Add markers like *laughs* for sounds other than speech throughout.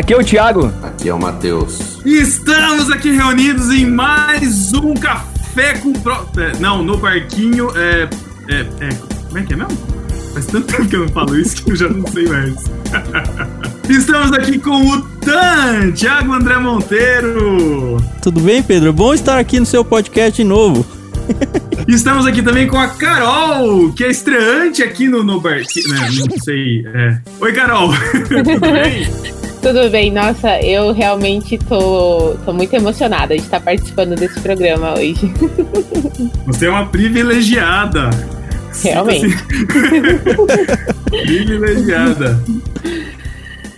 Aqui é o Thiago. Aqui é o Matheus. E estamos aqui reunidos em mais um café com pro... é, não, no barquinho. É, é, é, como é que é mesmo? Faz tanto tempo que eu não falo isso que eu já não sei mais. *laughs* Estamos aqui com o Tan, Thiago André Monteiro. Tudo bem, Pedro? Bom estar aqui no seu podcast de novo. *laughs* Estamos aqui também com a Carol, que é estreante aqui no, no barquinho. Né, não sei. É. Oi, Carol. *laughs* Tudo bem? Tudo bem, nossa, eu realmente tô, tô muito emocionada de estar participando desse programa hoje. *laughs* Você é uma privilegiada. Realmente. *laughs* privilegiada.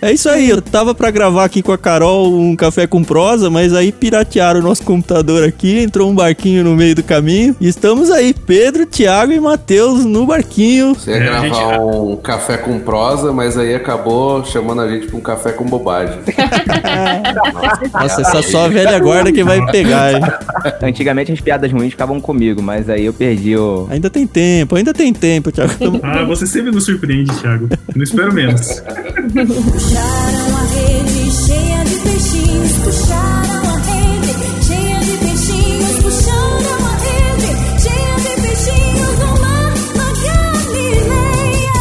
É isso aí, eu tava pra gravar aqui com a Carol um café com prosa, mas aí piratearam o nosso computador aqui, entrou um barquinho no meio do caminho. E estamos aí, Pedro, Thiago e Matheus no barquinho. Você ia É, gravar gente- um café com prosa, mas aí acabou chamando a gente pra um café com bobagem. *laughs* Nossa, essa só a velha guarda que vai pegar, hein? Antigamente as piadas ruins ficavam comigo, mas aí eu perdi o. Ainda tem tempo, ainda tem tempo, Thiago. Ah, você sempre nos surpreende, Thiago. Não espero menos. *laughs* Puxaram a rede cheia de peixinhos, puxaram a rede cheia de peixinhos, puxaram a rede cheia de peixinhos no mar na Galileia.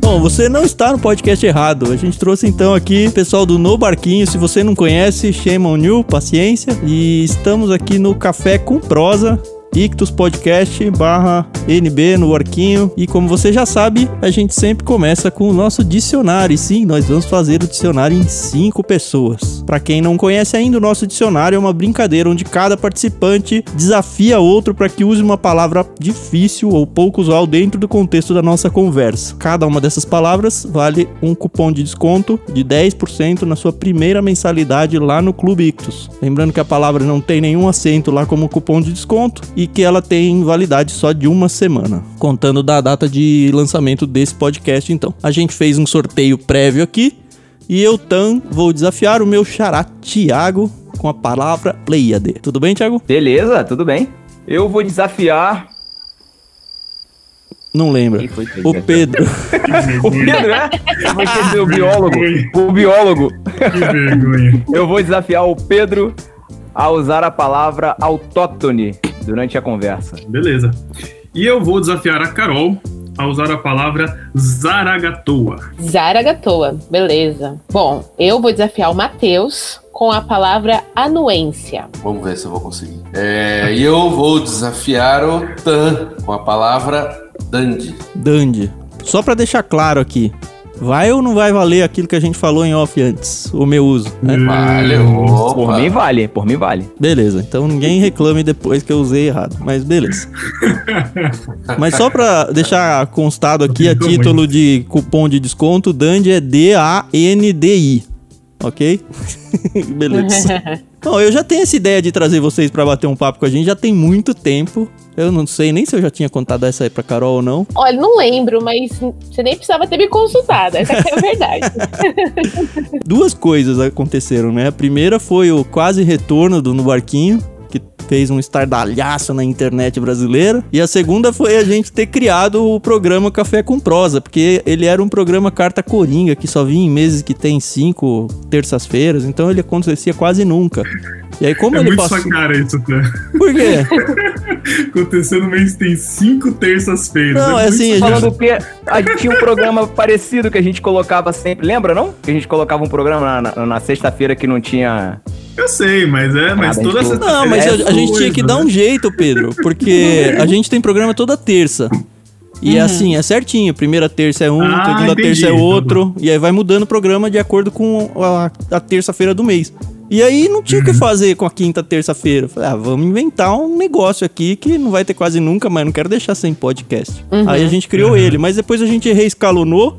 Bom, você não está no podcast errado. A gente trouxe então aqui pessoal do No Barquinho. Se você não conhece, shame you, paciência. E estamos aqui no Café com Prosa. Ictus Podcast barra NB no Arquinho. E como você já sabe, a gente sempre começa com o nosso dicionário. E sim, nós vamos fazer o dicionário em cinco pessoas. Para quem não conhece ainda, o nosso dicionário é uma brincadeira onde cada participante desafia outro para que use uma palavra difícil ou pouco usual dentro do contexto da nossa conversa. Cada uma dessas palavras vale um cupom de desconto de 10% na sua primeira mensalidade lá no Clube Ictus. Lembrando que a palavra não tem nenhum acento lá como cupom de desconto e que ela tem validade só de uma semana, contando da data de lançamento desse podcast. Então, a gente fez um sorteio prévio aqui e eu, Tan, vou desafiar o meu xará Thiago com a palavra Pleiade. Tudo bem, Thiago? Beleza, tudo bem. Eu vou desafiar. Não lembra. Que O? Pedro. *laughs* O Pedro, né? Vai ser o biólogo. O biólogo. Que vergonha. *laughs* Eu vou desafiar o Pedro a usar a palavra autóctone durante a conversa. Beleza. E eu vou desafiar a Carol a usar a palavra zaragatoa. Zaragatoa, beleza. Bom, eu vou desafiar o Matheus com a palavra anuência. Vamos ver se eu vou conseguir. É, e eu vou desafiar o Tan com a palavra Dandy. Dandy. Só pra deixar claro aqui, vai ou não vai valer aquilo que a gente falou em off antes, o meu uso, né? Vale, Por opa. mim vale, por mim vale. Beleza, então ninguém reclame depois que eu usei errado, mas beleza. *laughs* mas só pra deixar constado aqui a título de cupom de desconto, Dandy é D-A-N-D-I, ok? *laughs* beleza. *laughs* Bom, eu já tenho essa ideia de trazer vocês pra bater um papo com a gente já tem muito tempo. Eu não sei nem se eu já tinha contado essa aí pra Carol ou não. Olha, não lembro, mas você nem precisava ter me consultado, essa é a verdade. *laughs* Duas coisas aconteceram, né? A primeira foi o quase retorno do No Barquinho, que fez um estardalhaço na internet brasileira. E a segunda foi a gente ter criado o programa Café com Prosa, porque ele era um programa carta coringa, que só vinha em meses que tem cinco terças-feiras, então ele acontecia quase nunca. E aí, como é ele muito passou. sua cara isso, Tan. Por quê? *laughs* Aconteceu no mês tem cinco terças-feiras. Não, é muito assim, gente-. Falando que a gente tinha um programa parecido que a gente colocava sempre. Lembra, não? Que a gente colocava um programa na, na- na sexta-feira que não tinha. Eu sei, mas é, mas Nada, toda essa. Não, mas É a, a gente tinha que dar um jeito, Pedro, porque a gente tem programa toda terça. E é assim, é certinho. Primeira terça é um, Ah, segunda entendi, terça é outro. e aí vai mudando o programa de acordo com a, a terça-feira do mês. E aí não tinha o Uhum. que fazer com a quinta terça-feira. Falei, ah, vamos inventar um negócio aqui que não vai ter quase nunca, mas não quero deixar sem podcast. Aí a gente criou Uhum. ele, mas depois a gente reescalonou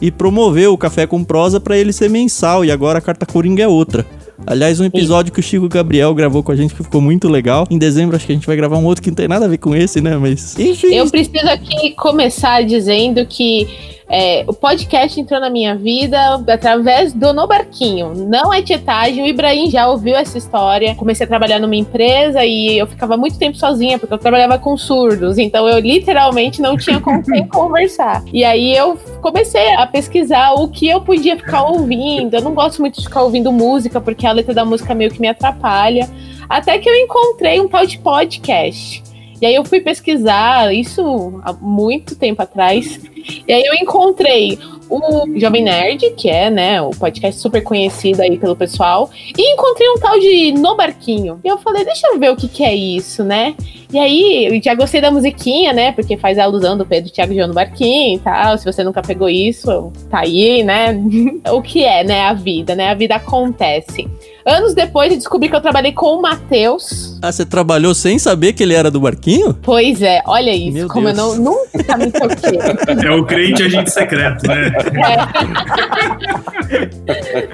e promoveu o Café com Prosa pra ele ser mensal. E agora a Carta Coringa é outra. Aliás, um episódio que o Chico Gabriel gravou com a gente que ficou muito legal. Em dezembro acho que a gente vai gravar um outro que não tem nada a ver com esse, né? Mas. Enfim. Eu preciso aqui começar dizendo que é, o podcast entrou na minha vida através do No Barquinho. Não é tietagem, o Ibrahim já ouviu essa história. Comecei a trabalhar numa empresa e eu ficava muito tempo sozinha, porque eu trabalhava com surdos. Então eu literalmente não tinha com quem *laughs* conversar. E aí eu comecei a pesquisar o que eu podia ficar ouvindo. Eu não gosto muito de ficar ouvindo música, porque a letra da música meio que me atrapalha. Até que eu encontrei um tal de podcast. E aí eu fui pesquisar isso há muito tempo atrás. E aí eu encontrei o Jovem Nerd, que é, né, o podcast super conhecido aí pelo pessoal, e encontrei um tal de No Barquinho. E eu falei, deixa eu ver o que que é isso, né? E aí, eu já gostei da musiquinha, né? Porque faz a alusão do Pedro Thiago João no Barquinho e tal. Se você nunca pegou isso, tá aí, né? *laughs* o que é, né, a vida, né? A vida acontece. Anos depois, eu descobri que eu trabalhei com o Matheus. Ah, você trabalhou sem saber que ele era do barquinho? Pois é, olha isso, Meu como Deus. eu não, nunca me toquei. É o crente agente secreto, né?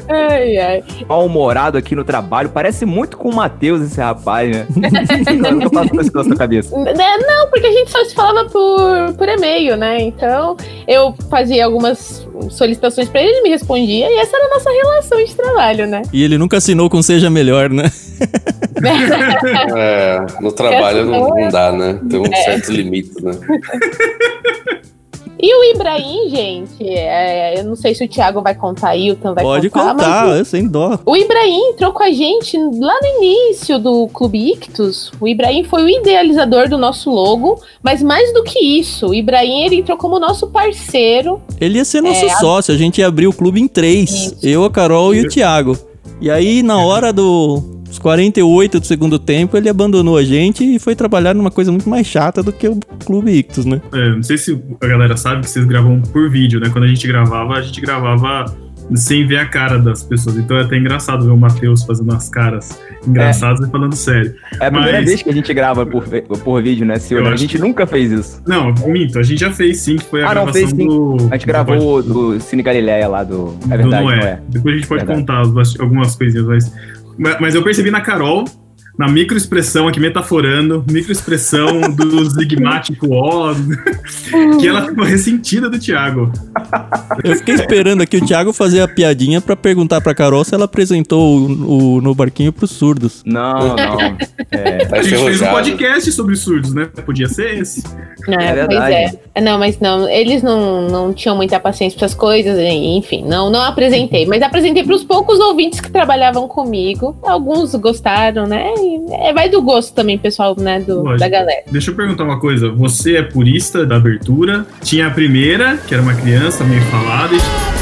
ai, ai. Mal-humorado aqui no trabalho. Parece muito com o Matheus, esse rapaz, né? Eu *laughs* nunca faço isso sua cabeça. Né, Não, porque a gente só se falava por, por e-mail, né? Então eu fazia algumas solicitações pra ele, ele me respondia, e essa era a nossa relação de trabalho, né? E ele nunca assinou com Seja Melhor, né? É, no trabalho não, não dá, né? Tem uns certos limites, né? E o Ibrahim, gente, é, eu não sei se o Thiago vai contar aí, o Tan vai Pode contar, contar, mas eu sem dó. o Ibrahim entrou com a gente lá no início do Clube Ictus. O Ibrahim foi o idealizador do nosso logo, mas mais do que isso, o Ibrahim ele entrou como nosso parceiro. Ele ia ser nosso É, a- sócio, a gente ia abrir o clube em três. Isso. Eu, a Carol e o Thiago. E aí, na hora do- dos 48 do segundo tempo, ele abandonou a gente e foi trabalhar numa coisa muito mais chata do que o Clube Ictus, né? É, não sei se a galera sabe que vocês gravam por vídeo, né? Quando a gente gravava, a gente gravava sem ver a cara das pessoas. Então é até engraçado ver o Matheus fazendo as caras engraçadas e falando sério. É a primeira Mas- vez que a gente grava por, por vídeo, né, Silvio? A gente que- nunca fez isso. Não, minto, a gente já fez sim, que foi a Ah, não, gravação fez sim. do. A gente do gravou o do Cine Galileia lá do. É do verdade, Noé. não é? Depois a gente pode Verdade. contar algumas coisinhas, mas. mas eu percebi na Carol, na microexpressão aqui, metaforando, microexpressão *laughs* do Zigmático O, que ela ficou ressentida do Thiago. Eu fiquei esperando aqui o Thiago fazer a piadinha pra perguntar pra Carol se ela apresentou o, o No Barquinho pros surdos. Não, não. É, Tá *laughs* A gente fez um podcast sobre surdos, né? Podia ser esse. É, verdade. Pois é. Não, mas não, eles não, não tinham muita paciência para essas coisas, enfim, não, não apresentei. Mas apresentei para os poucos ouvintes que trabalhavam comigo. Alguns gostaram, né? É, vai do gosto também, pessoal, né? Do, Lógico. da galera. Deixa eu perguntar uma coisa. Você é purista da abertura? Tinha a primeira, que era uma criança meio falada, e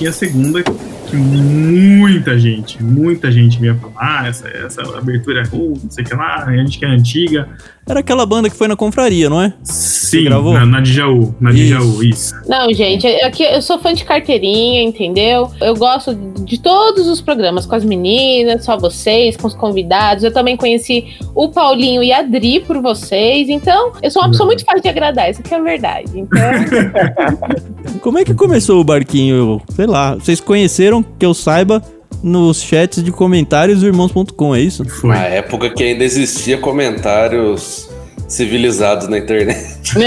tinha a segunda, que muita gente, muita gente vinha falar, ah, essa, essa abertura é ruim, não sei o que lá, a gente que é antiga. Era aquela banda que foi na confraria, não é? Sim, gravou? na, na Djaú, na Isso. Djaú, isso. Não, gente, eu- aqui eu sou fã de carteirinha, entendeu? Eu gosto de todos os programas, com as meninas, só vocês, com os convidados. Eu também conheci o Paulinho e a Dri por vocês. Então, eu sou uma pessoa muito fácil de agradar, isso aqui é a verdade. Então, *laughs* Como é que começou o Barquinho? Sei lá, vocês conheceram, que eu saiba, nos chats de comentários do irmãos.com, é isso? Foi. Na época que ainda existia comentários civilizados na internet. *laughs*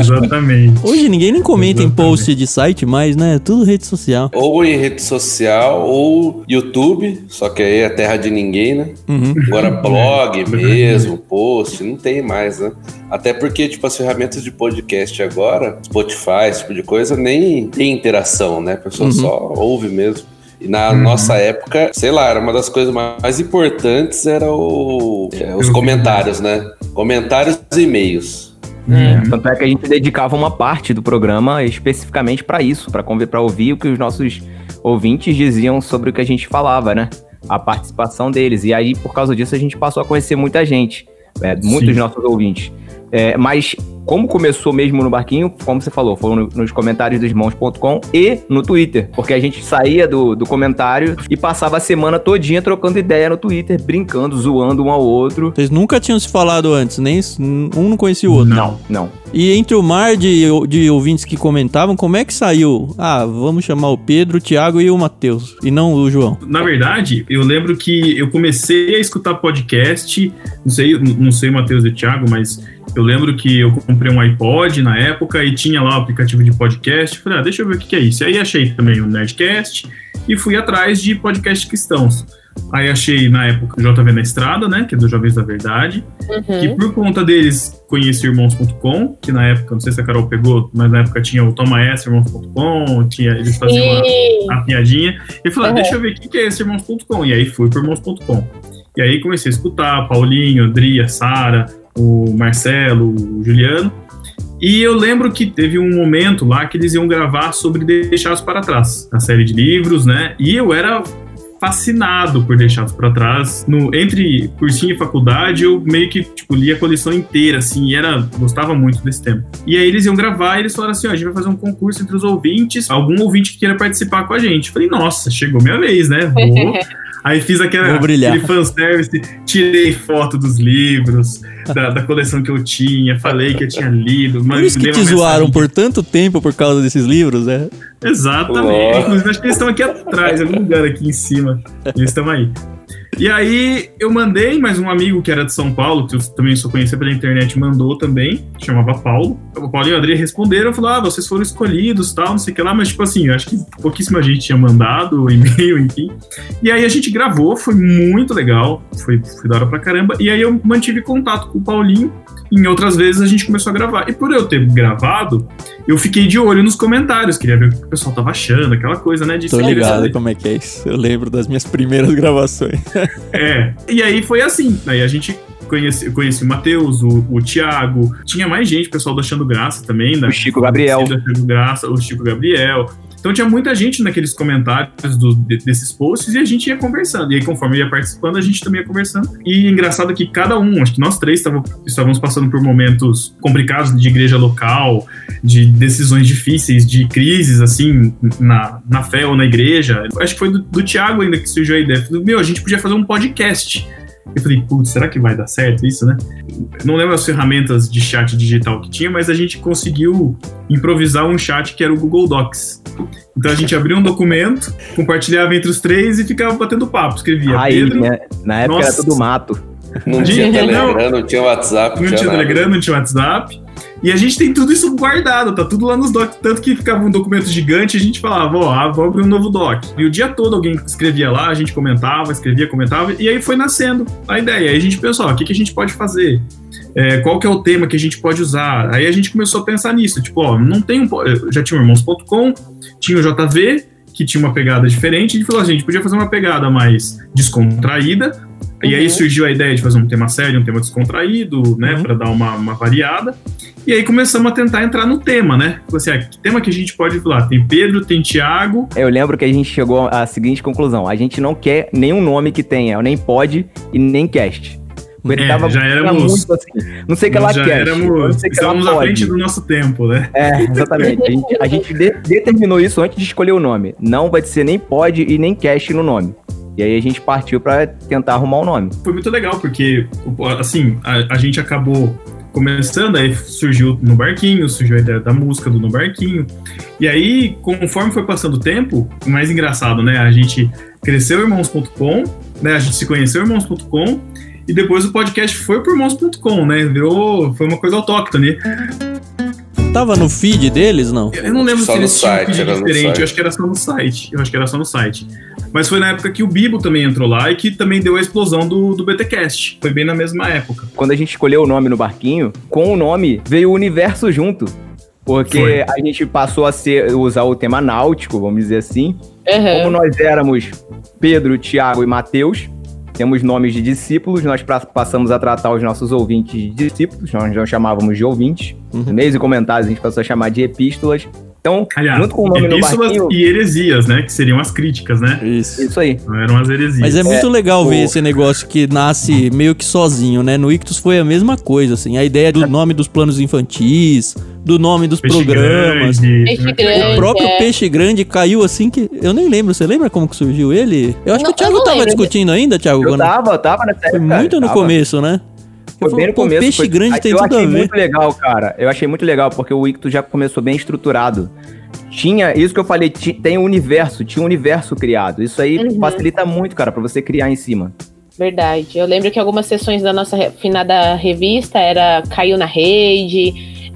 Exatamente. Hoje ninguém nem comenta em Exatamente. post de site mais, né? Tudo rede social. Ou em rede social, ou YouTube, só que aí é terra de ninguém, né? Uhum. Agora blog mesmo, post, não tem mais, né? Até porque, tipo, as ferramentas de podcast agora, Spotify, esse tipo de coisa, nem tem interação, né? A pessoa Uhum. só ouve mesmo. E na nossa época, sei lá, era uma das coisas mais importantes era o, é, os comentários, né? Comentários e e-mails. É, tanto é que a gente dedicava uma parte do programa especificamente pra isso, pra ouvir o que os nossos ouvintes diziam sobre o que a gente falava, né? A participação deles. E aí, por causa disso, a gente passou a conhecer muita gente, é, muitos Sim. nossos ouvintes. É, mas como começou mesmo no barquinho, como você falou, foi no- nos comentários dos irmãos.com e no Twitter. Porque a gente saía do, do comentário e passava a semana todinha trocando ideia no Twitter, brincando, zoando um ao outro. Vocês nunca tinham se falado antes, nem um não conhecia o outro. Não, não. E entre o mar de, de ouvintes que comentavam, como é que saiu? Ah, vamos chamar o Pedro, o Thiago e o Matheus, e não o João. Na verdade, eu lembro que eu comecei a escutar podcast, não sei, não sei o Matheus e o Thiago, mas eu lembro que eu comprei um iPod na época e tinha lá o aplicativo de podcast. Falei, ah, deixa eu ver o que é isso. E aí achei também o Nerdcast e fui atrás de podcast cristãos. Aí achei na época o JV na Estrada, né? Que é dos Jovens da Verdade. E Uhum. por conta deles, conheci irmãos.com, que na época, não sei se a Carol pegou, mas na época tinha o Toma Essa, irmãos.com, tinha, eles faziam a, E... a piadinha. E falei, ah, Uhum. deixa eu ver o que que é esse irmãos.com. E aí fui pro irmãos.com. E aí comecei a escutar Paulinho, Andria, Sara, o Marcelo, o Juliano. E eu lembro que teve um momento lá que eles iam gravar sobre Deixados para Trás, a série de livros, né? E eu era fascinado por Deixados para Trás. No, entre cursinho e faculdade, eu meio que tipo, li a coleção inteira, assim, e era, gostava muito desse tema. E aí eles iam gravar e eles falaram assim: ó, a gente vai fazer um concurso entre os ouvintes, algum ouvinte que queira participar com a gente. Falei, nossa, chegou minha vez, né? Vou. *laughs* Aí fiz aquela, aquele fanservice, tirei foto dos livros, da, da coleção que eu tinha, falei que eu tinha lido. Por isso que te zoaram por tanto tempo por causa desses livros, né? Exatamente. Nossa. Inclusive, acho que eles estão aqui atrás, em algum lugar aqui em cima. Eles estão aí. E aí, eu mandei, mas um amigo que era de São Paulo, que eu também só conhecia pela internet, mandou também, chamava Paulo. O Paulo e o André responderam, falaram, ah, vocês foram escolhidos, tal, não sei o que lá, mas tipo assim, eu acho que pouquíssima gente tinha mandado o *laughs* e-mail, enfim. E aí a gente gravou, foi muito legal, foi, foi da hora pra caramba. E aí eu mantive contato com o Paulinho, em outras vezes a gente começou a gravar. E por eu ter gravado, eu fiquei de olho nos comentários, queria ver o que o pessoal tava achando, aquela coisa, né? De Tô ligado como é que é isso. Eu lembro das minhas primeiras gravações. *laughs* É. E aí foi assim. Aí a gente conheci, conheci o Matheus, o, o Thiago, tinha mais gente, o pessoal do Achando Graça também, da O Chico Gabriel. Graça, o Chico Gabriel. Então tinha muita gente naqueles comentários do- de- desses posts e a gente ia conversando. E aí, conforme ia participando, a gente também ia conversando. E engraçado que cada um, acho que nós três estávamos passando por momentos complicados de igreja local, de decisões difíceis, de crises, assim, na, na fé ou na igreja. Acho que foi do, do Thiago ainda que surgiu a ideia. Falei, Meu, a gente podia fazer um podcast. Eu falei, putz, será que vai dar certo isso, né? Não lembro as ferramentas de chat digital que tinha, mas a gente conseguiu improvisar um chat que era o Google Docs. Então a gente abria um documento, compartilhava entre os três e ficava batendo papo. Escrevia Aí, Pedro, né? Na época Nossa. era tudo mato. Não tinha Não. Telegram, não tinha WhatsApp, não tinha nada. Telegram, não tinha WhatsApp. E a gente tem tudo isso guardado, tá tudo lá nos docs. Tanto que ficava um documento gigante a gente falava, ó, ah, abrir um novo doc. E o dia todo alguém escrevia lá, a gente comentava, escrevia, comentava, e aí foi nascendo a ideia. Aí a gente pensou, ó, o que, que a gente pode fazer? É, qual que é o tema que a gente pode usar? Aí a gente começou a pensar nisso, tipo, ó, não tem um. Já tinha o irmãos.com, tinha o JV, que tinha uma pegada diferente, e falou assim, a gente podia fazer uma pegada mais descontraída, e aí Uhum. surgiu a ideia de fazer um tema sério, um tema descontraído, né, Uhum. Pra dar uma, uma variada. E aí começamos a tentar entrar no tema, né? Falei Assim, ah, que tema que a gente pode falar? Tem Pedro, tem Tiago. Eu lembro que a gente chegou à seguinte conclusão: a gente não quer nenhum nome que tenha, nem pod e nem cast. Porque É, tava já éramos- muito assim. Não sei o que lá já cast. éramos, não sei o que lá estávamos à frente do nosso tempo, né? É, exatamente. A gente, a gente de- determinou isso antes de escolher o nome. Não vai ser nem pod e nem cast no nome. E aí a gente partiu pra tentar arrumar o nome. Foi muito legal, porque, assim, a, a gente acabou começando, aí surgiu no barquinho, surgiu a ideia da música do No Barquinho. E aí, conforme foi passando o tempo, o mais engraçado, né? A gente cresceu irmãos.com, né? A gente se conheceu irmãos.com. E depois o podcast foi pro irmãos.com, né? Virou. Foi uma coisa autóctone. Tava no feed deles, não? Eu não lembro Só se eles tinham um site, feed diferente. site. Eu acho que era só no site. Eu acho que era só no site. Mas foi na época que o Bibo também entrou lá e que também deu a explosão do, do BTcast. Foi bem na mesma época. Quando a gente escolheu o nome no barquinho, com o nome veio o universo junto. Porque Foi. a gente passou a ser, usar o tema náutico, vamos dizer assim. Como Uhum. nós éramos Pedro, Tiago e Mateus, temos nomes de discípulos, nós passamos a tratar os nossos ouvintes de discípulos, nós não chamávamos de ouvintes. Uhum. Meios e comentários a gente passou a chamar de epístolas. Então, Aliás, junto com o nome no epístolas barquinho... e heresias, né? Que seriam as críticas, né? Isso. Isso aí. Não eram as heresias. Mas é muito legal o- ver esse negócio que nasce meio que sozinho, né? No Ictus foi a mesma coisa, assim. A ideia do nome dos planos infantis, do nome dos Peixe programas. grande, Peixe grande. O próprio é. Peixe Grande caiu assim que. Eu nem lembro. Você lembra como que surgiu ele? Eu acho Não, que o Thiago eu tava lembro. discutindo ainda, Thiago. Eu quando- tava, eu tava nessa Foi época, muito no tava. começo, né? Foi Eu bem no começo. Peixe foi- Grande tem eu tudo a achei ver. muito legal, cara. Eu achei muito legal, porque o Ictus já começou bem estruturado. Tinha, isso que eu falei, ti- tem um universo, tinha um universo criado. Isso aí Uhum. facilita muito, cara, pra você criar em cima. Verdade. Eu lembro que algumas sessões da nossa finada revista era caiu na rede,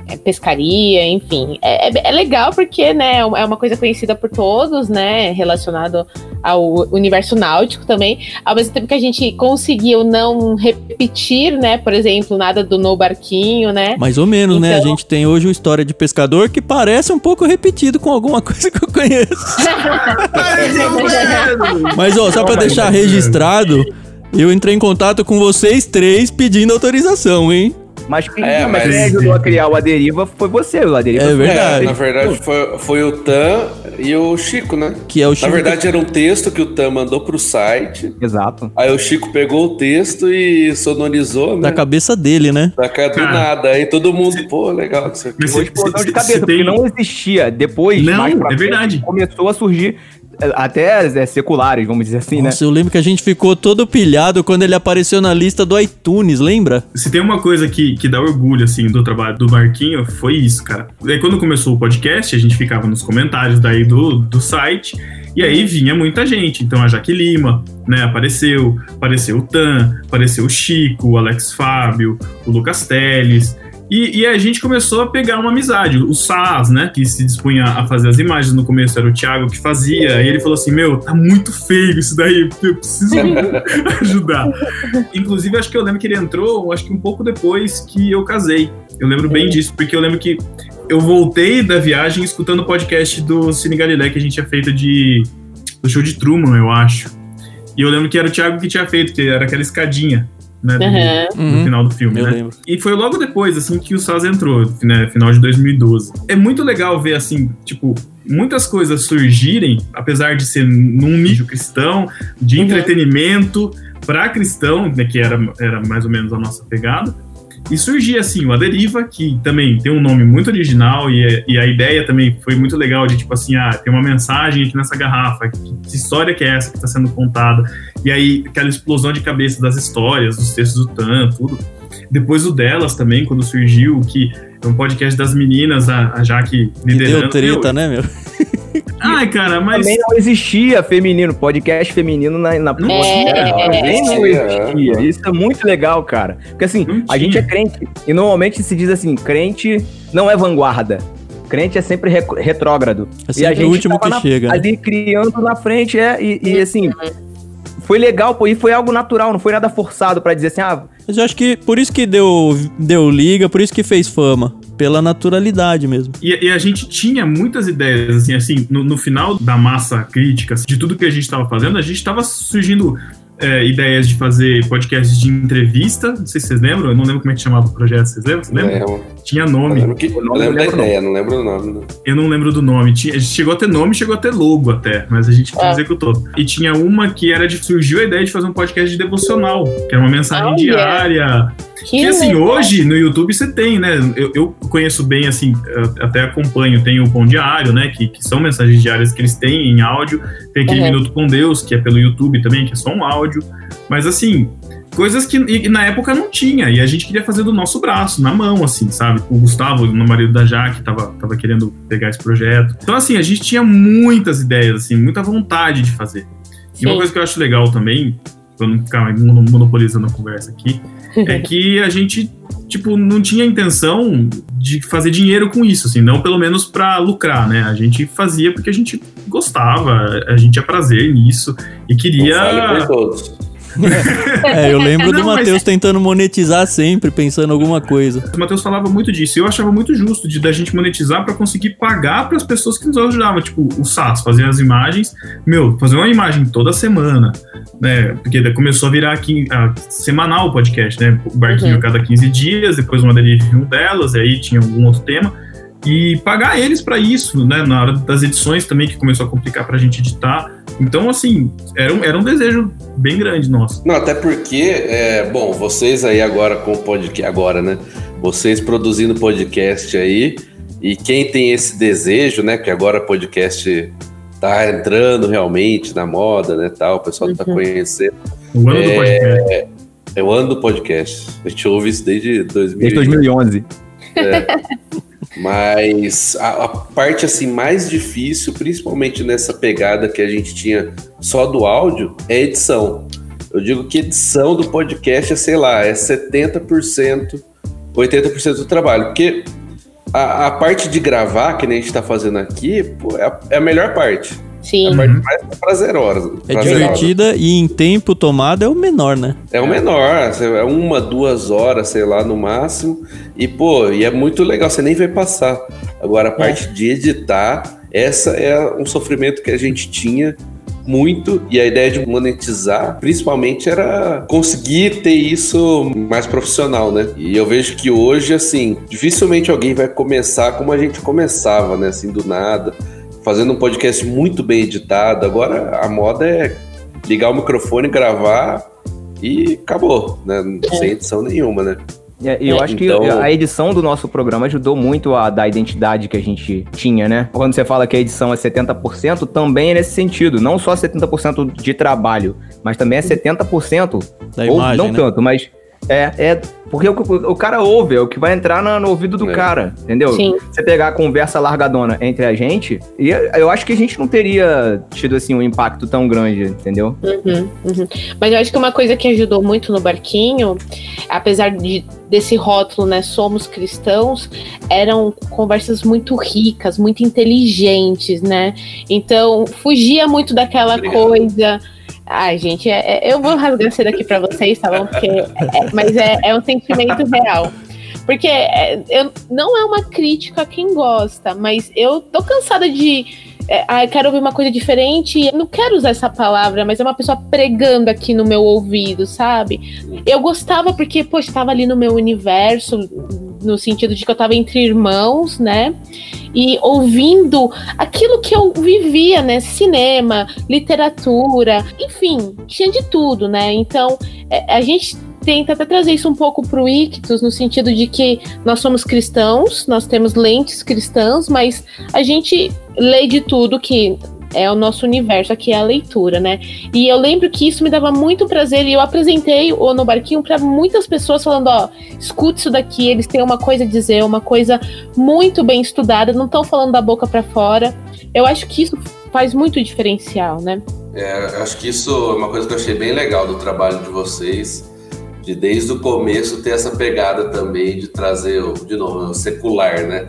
é, pescaria, enfim. É, é- é legal porque, né, é uma coisa conhecida por todos, né, relacionado ao universo náutico também. Ao mesmo tempo que a gente conseguiu não repetir, né, por exemplo, nada do No Barquinho, né? Mais ou menos, né? A Então- gente tem hoje o História de Pescador que parece um pouco repetido com alguma *laughs* coisa que eu conheço. *laughs* Mas, ó, só pra deixar mas- registrado, eu entrei em contato com vocês três pedindo autorização, hein? Mas quem, É, mas ajudou a criar o Aderiva foi você, o Aderiva. É verdade. É, na verdade foi, foi o Tan e o Chico, né? Que é o Na Chico. verdade era um texto que o Tan mandou pro site. Exato. Aí o Chico pegou o texto e sonorizou, né? Da cabeça dele, né? Da cara do Cara, nada. Aí todo mundo, pô, legal isso aqui. Mas Foi explosão de cabeça, tem- porque não existia. Depois, Não, mais pra é frente, verdade. começou a surgir até é, seculares, vamos dizer assim, né? Nossa, eu lembro que a gente ficou todo pilhado quando ele apareceu na lista do iTunes, lembra? Se tem uma coisa que, que dá orgulho, assim, do trabalho do Marquinho, foi isso, cara. Aí quando começou o podcast, a gente ficava nos comentários daí do, do site, e aí vinha muita gente. Então a Jaque Lima, né, apareceu, apareceu o Tan, apareceu o Chico, o Alex Fábio, o Lucas Teles. E, e a gente começou a pegar uma amizade. O Saz, né, que se dispunha a fazer as imagens no começo, era o Thiago que fazia. E ele falou assim: Meu, tá muito feio isso daí, *laughs* eu preciso *laughs* ajudar. Inclusive, acho que eu lembro que ele entrou, acho que um pouco depois que eu casei. Eu lembro bem disso, porque eu lembro que eu voltei da viagem escutando o podcast do Cine Galilé que a gente tinha feito de. do show de Truman, eu acho. E eu lembro que era o Thiago que tinha feito, que era aquela escadinha, né? Aham. no Uhum. final do filme, Eu né? lembro. E foi logo depois, assim, que o Saz entrou, né? Final de 2012. É muito legal ver, assim, tipo, muitas coisas surgirem, apesar de ser num nicho cristão, de Uhum. entretenimento para cristão, né? Que era, era mais ou menos a nossa pegada. E surgia, assim, o A Deriva, que também tem um nome muito original e, e a ideia também foi muito legal de, tipo assim, ah, tem uma mensagem aqui nessa garrafa, que, que história que é essa que está sendo contada? E aí, aquela explosão de cabeça das histórias, dos textos do Tan, tudo. Depois o delas também, quando surgiu, que é um podcast das meninas, a, a Jaque Que liderando. deu treta, Meu, né, meu? *laughs* Ai, cara, mas. Também não existia feminino, podcast feminino na, na Não tinha. Também não É. existia. Isso é muito legal, cara. Porque assim, Não a gente é crente. E normalmente se diz assim, crente não é vanguarda. Crente é sempre re- retrógrado. É e a sempre gente o último que na- chega. né? ali criando na frente, é, e, e, assim, foi legal, pô, e foi algo natural, não foi nada forçado pra dizer assim, ah, Mas eu acho que por isso que deu, deu liga, por isso que fez fama. Pela naturalidade mesmo. E, e a gente tinha muitas ideias, assim, assim, no, no final da massa crítica, assim, de tudo que a gente estava fazendo, a gente estava surgindo é, ideias de fazer podcasts de entrevista. Não sei se vocês lembram, eu não lembro como é que chamava o projeto, vocês lembram? Você lembra? Lembro. Tinha Eu nome. lembro, que, eu lembro eu da lembro, ideia, não lembro o nome. Eu não lembro do nome. Tinha, chegou a ter nome, chegou a ter logo até, mas a gente Ah. executou. E tinha uma que era de. Surgiu a ideia de fazer um podcast de devocional, que era uma mensagem Olha. diária. Que E assim, legal. hoje no YouTube você tem, né? Eu, eu conheço bem, assim, eu até acompanho, tem o Pão Diário, né? Que, que são mensagens diárias que eles têm em áudio. Tem aquele Uhum. Minuto com Deus, que é pelo YouTube também, que é só um áudio. Mas assim, coisas que e- na época não tinha. E a gente queria fazer do nosso braço, na mão, assim, sabe? O Gustavo, o marido da Jaque, tava, tava querendo pegar esse projeto. Então, assim, a gente tinha muitas ideias, assim, muita vontade de fazer. E uma Sim. coisa que eu acho legal também, pra não ficar mono- monopolizando a conversa aqui, é que a gente, tipo, não tinha intenção de fazer dinheiro com isso, assim, não pelo menos pra lucrar, né? A gente fazia porque a gente gostava, a gente tinha prazer nisso e queria. por todos. *laughs* É, eu lembro do Não, mas- Matheus tentando monetizar sempre, pensando alguma coisa. O Matheus falava muito disso, e eu achava muito justo de da gente monetizar pra conseguir pagar pras pessoas que nos ajudavam, tipo, o SAS fazia as imagens, meu, fazer uma imagem toda semana, né? Porque começou a virar aqui a, semanal o podcast, né? O barquinho Uhum. a cada 15 dias, depois uma deriva um delas, e aí tinha algum outro tema. E pagar eles para isso, né? Na hora das edições também, que começou a complicar pra gente editar. Então, assim, era um, era um desejo bem grande nosso. Não, até porque, é, bom, vocês aí agora com o podcast, agora, né? Vocês produzindo podcast aí, e quem tem esse desejo, né? Que agora podcast tá entrando realmente na moda, né? Tal, o pessoal tá Uhum. conhecendo. O ano do É, podcast. É o ano do podcast. A gente ouve isso desde 2000. Desde 2011. *laughs* Mas a, a parte assim mais difícil, principalmente nessa pegada que a gente tinha só do áudio, é edição. Eu digo que edição do podcast é, sei lá, é 70%, 80% do trabalho. Porque a, a parte de gravar, que nem a gente tá fazendo aqui, pô, é, a, é a melhor parte. Sim. A parte mais prazerosa. É prazerosa. divertida e em tempo tomado é o menor, né? É o menor, é uma, duas horas, sei lá, no máximo. E, pô, e é muito legal, você nem vai passar. Agora, a parte de editar, essa é um sofrimento que a gente tinha muito. E a ideia de monetizar, principalmente, era conseguir ter isso mais profissional, né? E eu vejo que hoje, assim, dificilmente alguém vai começar como a gente começava, né? Assim, do nada. Fazendo um podcast muito bem editado. Agora, a moda é ligar o microfone, gravar e acabou, né? Sem edição nenhuma, né? É, E eu É, acho que então- a edição do nosso programa ajudou muito a dar a identidade que a gente tinha, né? Quando você fala que a edição é 70%, também é nesse sentido. Não só 70% de trabalho, mas também é 70%. Da ou imagem, não né? tanto, mas é, é porque o, o cara ouve, é o que vai entrar na- no ouvido do É. cara, entendeu? Sim. Você pegar a conversa largadona entre a gente, e eu acho que a gente não teria tido assim um impacto tão grande, entendeu? Uhum, uhum. Mas eu acho que uma coisa que ajudou muito no barquinho, apesar de, desse rótulo, né, somos cristãos, eram conversas muito ricas, muito inteligentes, né? Então fugia muito daquela Obrigado. coisa. Ai, gente, é- é- eu vou rasgar cedo aqui pra vocês, tá bom? Porque, é- mas é, é um sentimento real. Porque é, eu, não é uma crítica a quem gosta, mas eu tô cansada de. É, ah, quero ouvir uma coisa diferente. Eu não quero usar essa palavra, mas é uma pessoa pregando aqui no meu ouvido, sabe? Eu gostava porque, poxa, tava ali no meu universo, no sentido de que eu tava entre irmãos, né? E ouvindo aquilo que eu vivia, né? Cinema, literatura, enfim, tinha de tudo, né? Então, é, a gente tenta até trazer isso um pouco pro Ictus, no sentido de que nós somos cristãos, nós temos lentes cristãs, mas a gente lê de tudo que é o nosso universo, aqui é a leitura, né? E eu lembro que isso me dava muito prazer e eu apresentei o No Barquinho para muitas pessoas falando, ó, escute isso daqui, eles têm uma coisa a dizer, uma coisa muito bem estudada, não estão falando da boca para fora. Eu acho que isso faz muito diferencial, né? É, eu acho que isso é uma coisa que eu achei bem legal do trabalho de vocês, de desde o começo ter essa pegada também de trazer, de novo, o secular, né?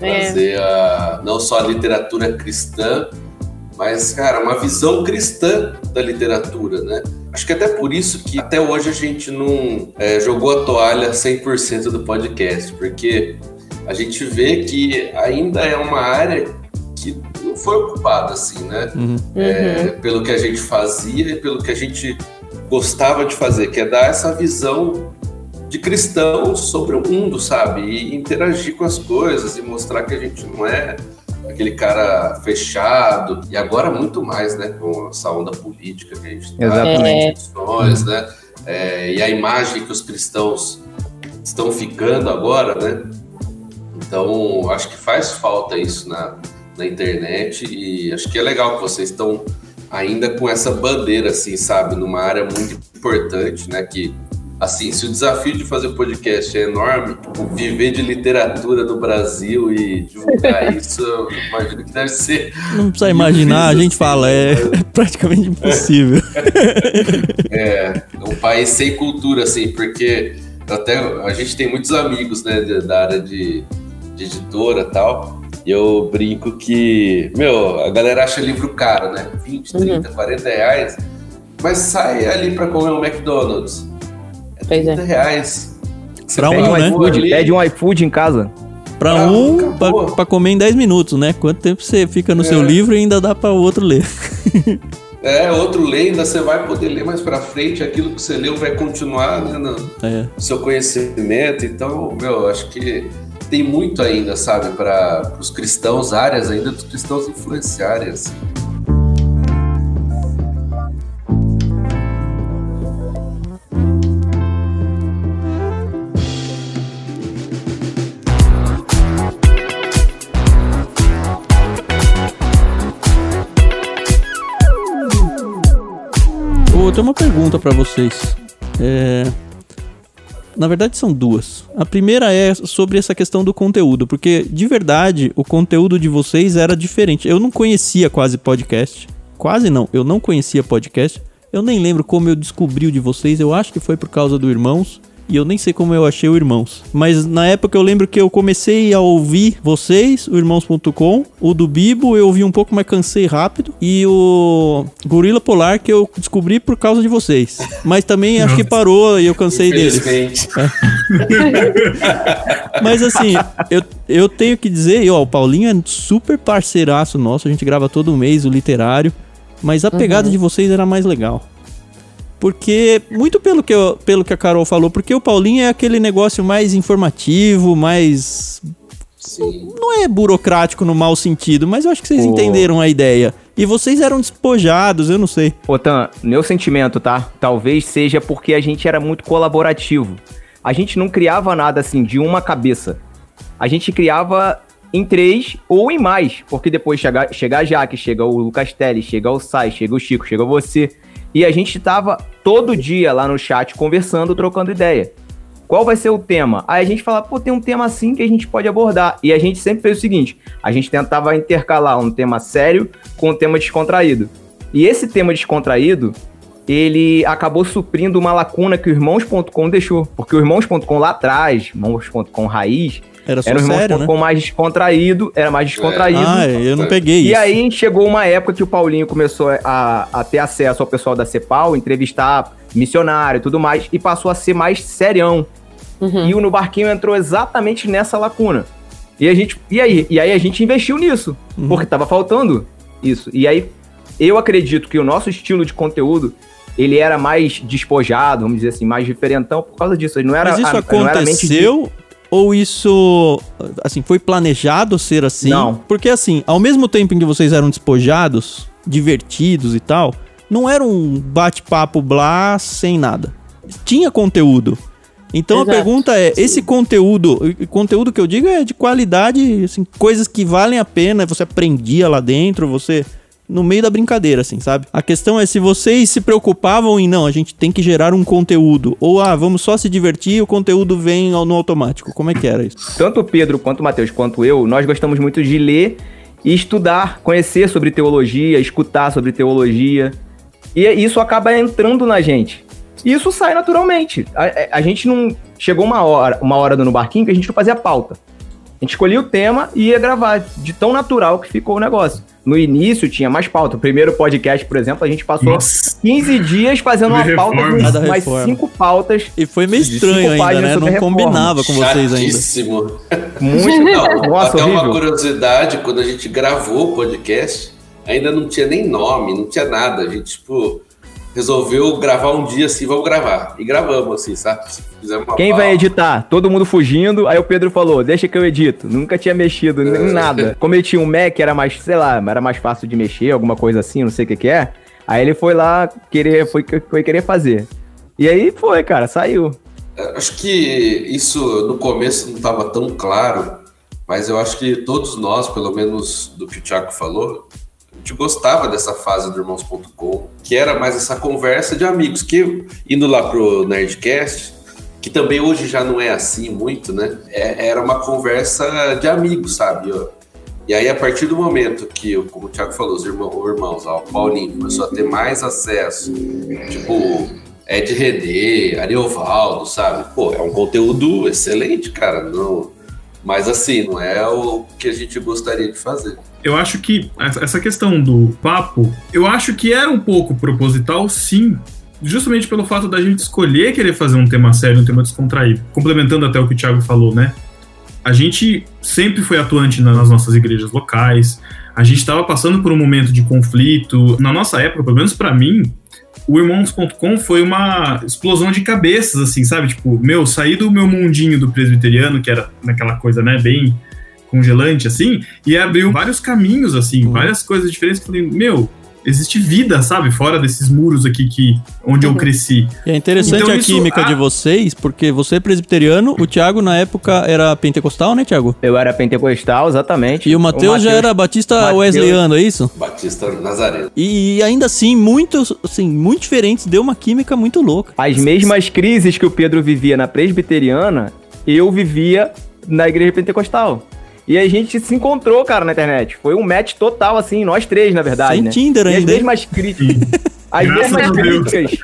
É. Trazer a, não só a literatura cristã, mas, cara, uma visão cristã da literatura, né? Acho que até por isso que até hoje a gente não é, jogou a toalha 100% do podcast, porque a gente vê que ainda é uma área que não foi ocupada assim, né? Uhum. É, pelo que a gente fazia e pelo que a gente gostava de fazer, que é dar essa visão de cristão sobre o mundo, sabe? E interagir com as coisas e mostrar que a gente não é aquele cara fechado. E agora muito mais, né? Com essa onda política que a gente tá, Exatamente. né? É, e a imagem que os cristãos estão ficando agora, né? Então, acho que faz falta isso na, na internet e acho que é legal que vocês estão ainda com essa bandeira, assim, sabe? Numa área muito importante, né? Que, assim, se o desafio de fazer podcast é enorme, viver de literatura no Brasil e divulgar *laughs* isso, eu imagino que deve ser Não precisa imaginar, a gente assim, fala, é né? *laughs* praticamente impossível. *laughs* É, um país sem cultura, assim, porque até a gente tem muitos amigos, né, da área de, de editora e tal. E eu brinco que, meu, a galera acha livro caro, né? 20, 30, 40 reais. Mas sai ali pra comer um McDonald's. Pois é. 30 reais. Você Pra Pede um, um né? iFood, pede um iFood em casa. Pra Ah, um, pra, pra comer em 10 minutos, né? Quanto tempo você fica no É. seu livro e ainda dá pra o outro ler. *laughs* É, outro lê, ainda você vai poder ler mais pra frente, aquilo que você leu vai continuar né, no É. seu conhecimento. Então, meu, acho que tem muito ainda, sabe, para os cristãos, áreas ainda dos cristãos influenciarem. Assim. Tenho uma pergunta pra vocês. É, Na verdade, são duas. A primeira é sobre essa questão do conteúdo, porque de verdade o conteúdo de vocês era diferente. Eu não conhecia quase podcast. Quase não, eu não conhecia podcast. Eu nem lembro como eu descobri o de vocês. Eu acho que foi por causa do Irmãos. E eu nem sei como eu achei o Irmãos. Mas na época eu lembro que eu comecei a ouvir vocês, o Irmãos.com. O do Bibo eu ouvi um pouco, mas cansei rápido. E o Gorila Polar que eu descobri por causa de vocês. Mas também acho que parou e eu cansei deles. Infelizmente. *laughs* Mas assim, eu, eu tenho que dizer, e, ó, o Paulinho é super parceiraço nosso, a gente grava todo mês o literário, mas a pegada de vocês era mais legal. Porque, muito pelo que, eu- pelo que a Carol falou, porque o Paulinho é aquele negócio mais informativo, mais. Sim. Não é burocrático no mau sentido, mas eu acho que vocês Pô. entenderam a ideia. E vocês eram despojados, eu não sei. Otan, meu sentimento, tá? Talvez seja porque a gente era muito colaborativo. A gente não criava nada assim de uma cabeça. A gente criava em três ou em mais. Porque depois chega, chega a Jaque, chega o Lucas Teles, chega o Sai, chega o Chico, chega você. E a gente tava todo dia lá no chat conversando, trocando ideia. Qual vai ser o tema? Aí a gente fala, pô, tem um tema assim que a gente pode abordar. E a gente sempre fez o seguinte: a gente tentava intercalar um tema sério com um tema descontraído. E esse tema descontraído, ele acabou suprindo uma lacuna que o Irmãos.com deixou. Porque o Irmãos.com lá atrás, Irmãos.com raiz, Era só era o sério, né? Mais descontraído, era mais descontraído. Ah, eu não peguei E isso. aí chegou uma época que o Paulinho começou a, a ter acesso ao pessoal da CEPAL, entrevistar missionário e tudo mais, e passou a ser mais serião. E o No Barquinho entrou exatamente nessa lacuna. E a gente. E aí? E aí a gente investiu nisso. Porque tava faltando isso. E aí, eu acredito que o nosso estilo de conteúdo. Ele era mais despojado, vamos dizer assim, mais diferentão por causa disso. Ele não era, Mas isso a- não era mente de- aconteceu ou isso, assim, foi planejado ser assim? Não. Porque assim, ao mesmo tempo em que vocês eram despojados, divertidos e tal, não era um bate-papo blá sem nada. Tinha conteúdo. Então Exato. a pergunta é, esse conteúdo, conteúdo que eu digo é de qualidade, assim, coisas que valem a pena, você aprendia lá dentro, você no meio da brincadeira, assim, sabe? A questão é se vocês se preocupavam em não, a gente tem que gerar um conteúdo, ou ah, vamos só se divertir e o conteúdo vem no automático. Como é que era isso? tanto o Pedro quanto o Matheus quanto eu, nós gostamos muito de ler e estudar, conhecer sobre teologia, escutar sobre teologia. E isso acaba entrando na gente. E isso sai naturalmente. A, a- a gente não. Chegou uma hora, uma hora no barquinho que a gente não fazia pauta. A gente escolhia o tema e ia gravar, de tão natural que ficou o negócio. No início tinha mais pauta. O primeiro podcast, por exemplo, a gente passou Nossa. 15 dias fazendo uma *laughs* pauta com mais cinco pautas. E foi meio estranho ainda, né? Não combinava com vocês ainda. Muito. Não, Nossa, até uma horrível. curiosidade, quando a gente gravou o podcast, ainda não tinha nem nome, não tinha nada. A gente, tipo, resolveu gravar um dia assim, vamos gravar. E gravamos, assim, sabe? Quem vai editar? Todo mundo fugindo. Aí o Pedro falou: Deixa que eu edito. Nunca tinha mexido É. em nada. *laughs* Como ele tinha um Mac, era mais, sei lá, era mais fácil de mexer, alguma coisa assim, não sei o que, que é. Aí ele foi lá querer, foi, foi querer fazer. E aí foi, cara, saiu. Acho que isso no começo não estava tão claro, mas eu acho que todos nós, pelo menos do que o Thiago falou, gente gostava dessa fase do Irmãos.com, que era mais essa conversa de amigos, que indo lá pro Nerdcast, que também hoje já não é assim muito, né? É- era uma conversa de amigos, sabe? E aí, a partir do momento que, como o Thiago falou, os irmãos, os irmãos ó, o Paulinho começou a ter mais acesso, tipo, Ed René, Ariovaldo, sabe? Pô, é um conteúdo excelente, cara. Não, mas assim, não é o que a gente gostaria de fazer. Eu acho que essa questão do papo, eu acho que era um pouco proposital, sim. Justamente pelo fato da gente escolher querer fazer um tema sério, um tema descontraído. Complementando até o que o Thiago falou, né? A gente sempre foi atuante na- nas nossas igrejas locais. A gente estava passando por um momento de conflito. Na nossa época, pelo menos para mim, o irmãos.com foi uma explosão de cabeças, assim, sabe? Tipo, meu, saí do meu mundinho do presbiteriano, que era naquela coisa, né, bem congelante, assim, e abriu vários caminhos, assim, Uhum. várias coisas diferentes que eu falei, meu, existe vida, sabe? Fora desses muros aqui que, onde eu cresci. E é interessante Então a isso- química ah- de vocês, porque você é presbiteriano, o Thiago na época era pentecostal, né, Thiago? Eu era pentecostal, exatamente. E o Matheus já era batista Mateus- wesleyano, é isso? Batista Nazareno. E, ainda assim, muitos, assim, muito diferentes, deu uma química muito louca. As mesmas crises que o Pedro vivia na presbiteriana, eu vivia na igreja pentecostal. E a gente se encontrou, cara, na internet. Foi um match total, assim, nós três, na verdade, Sem né? Tinder E as ainda, hein? mesmas críticas. As Graças mesmas críticas.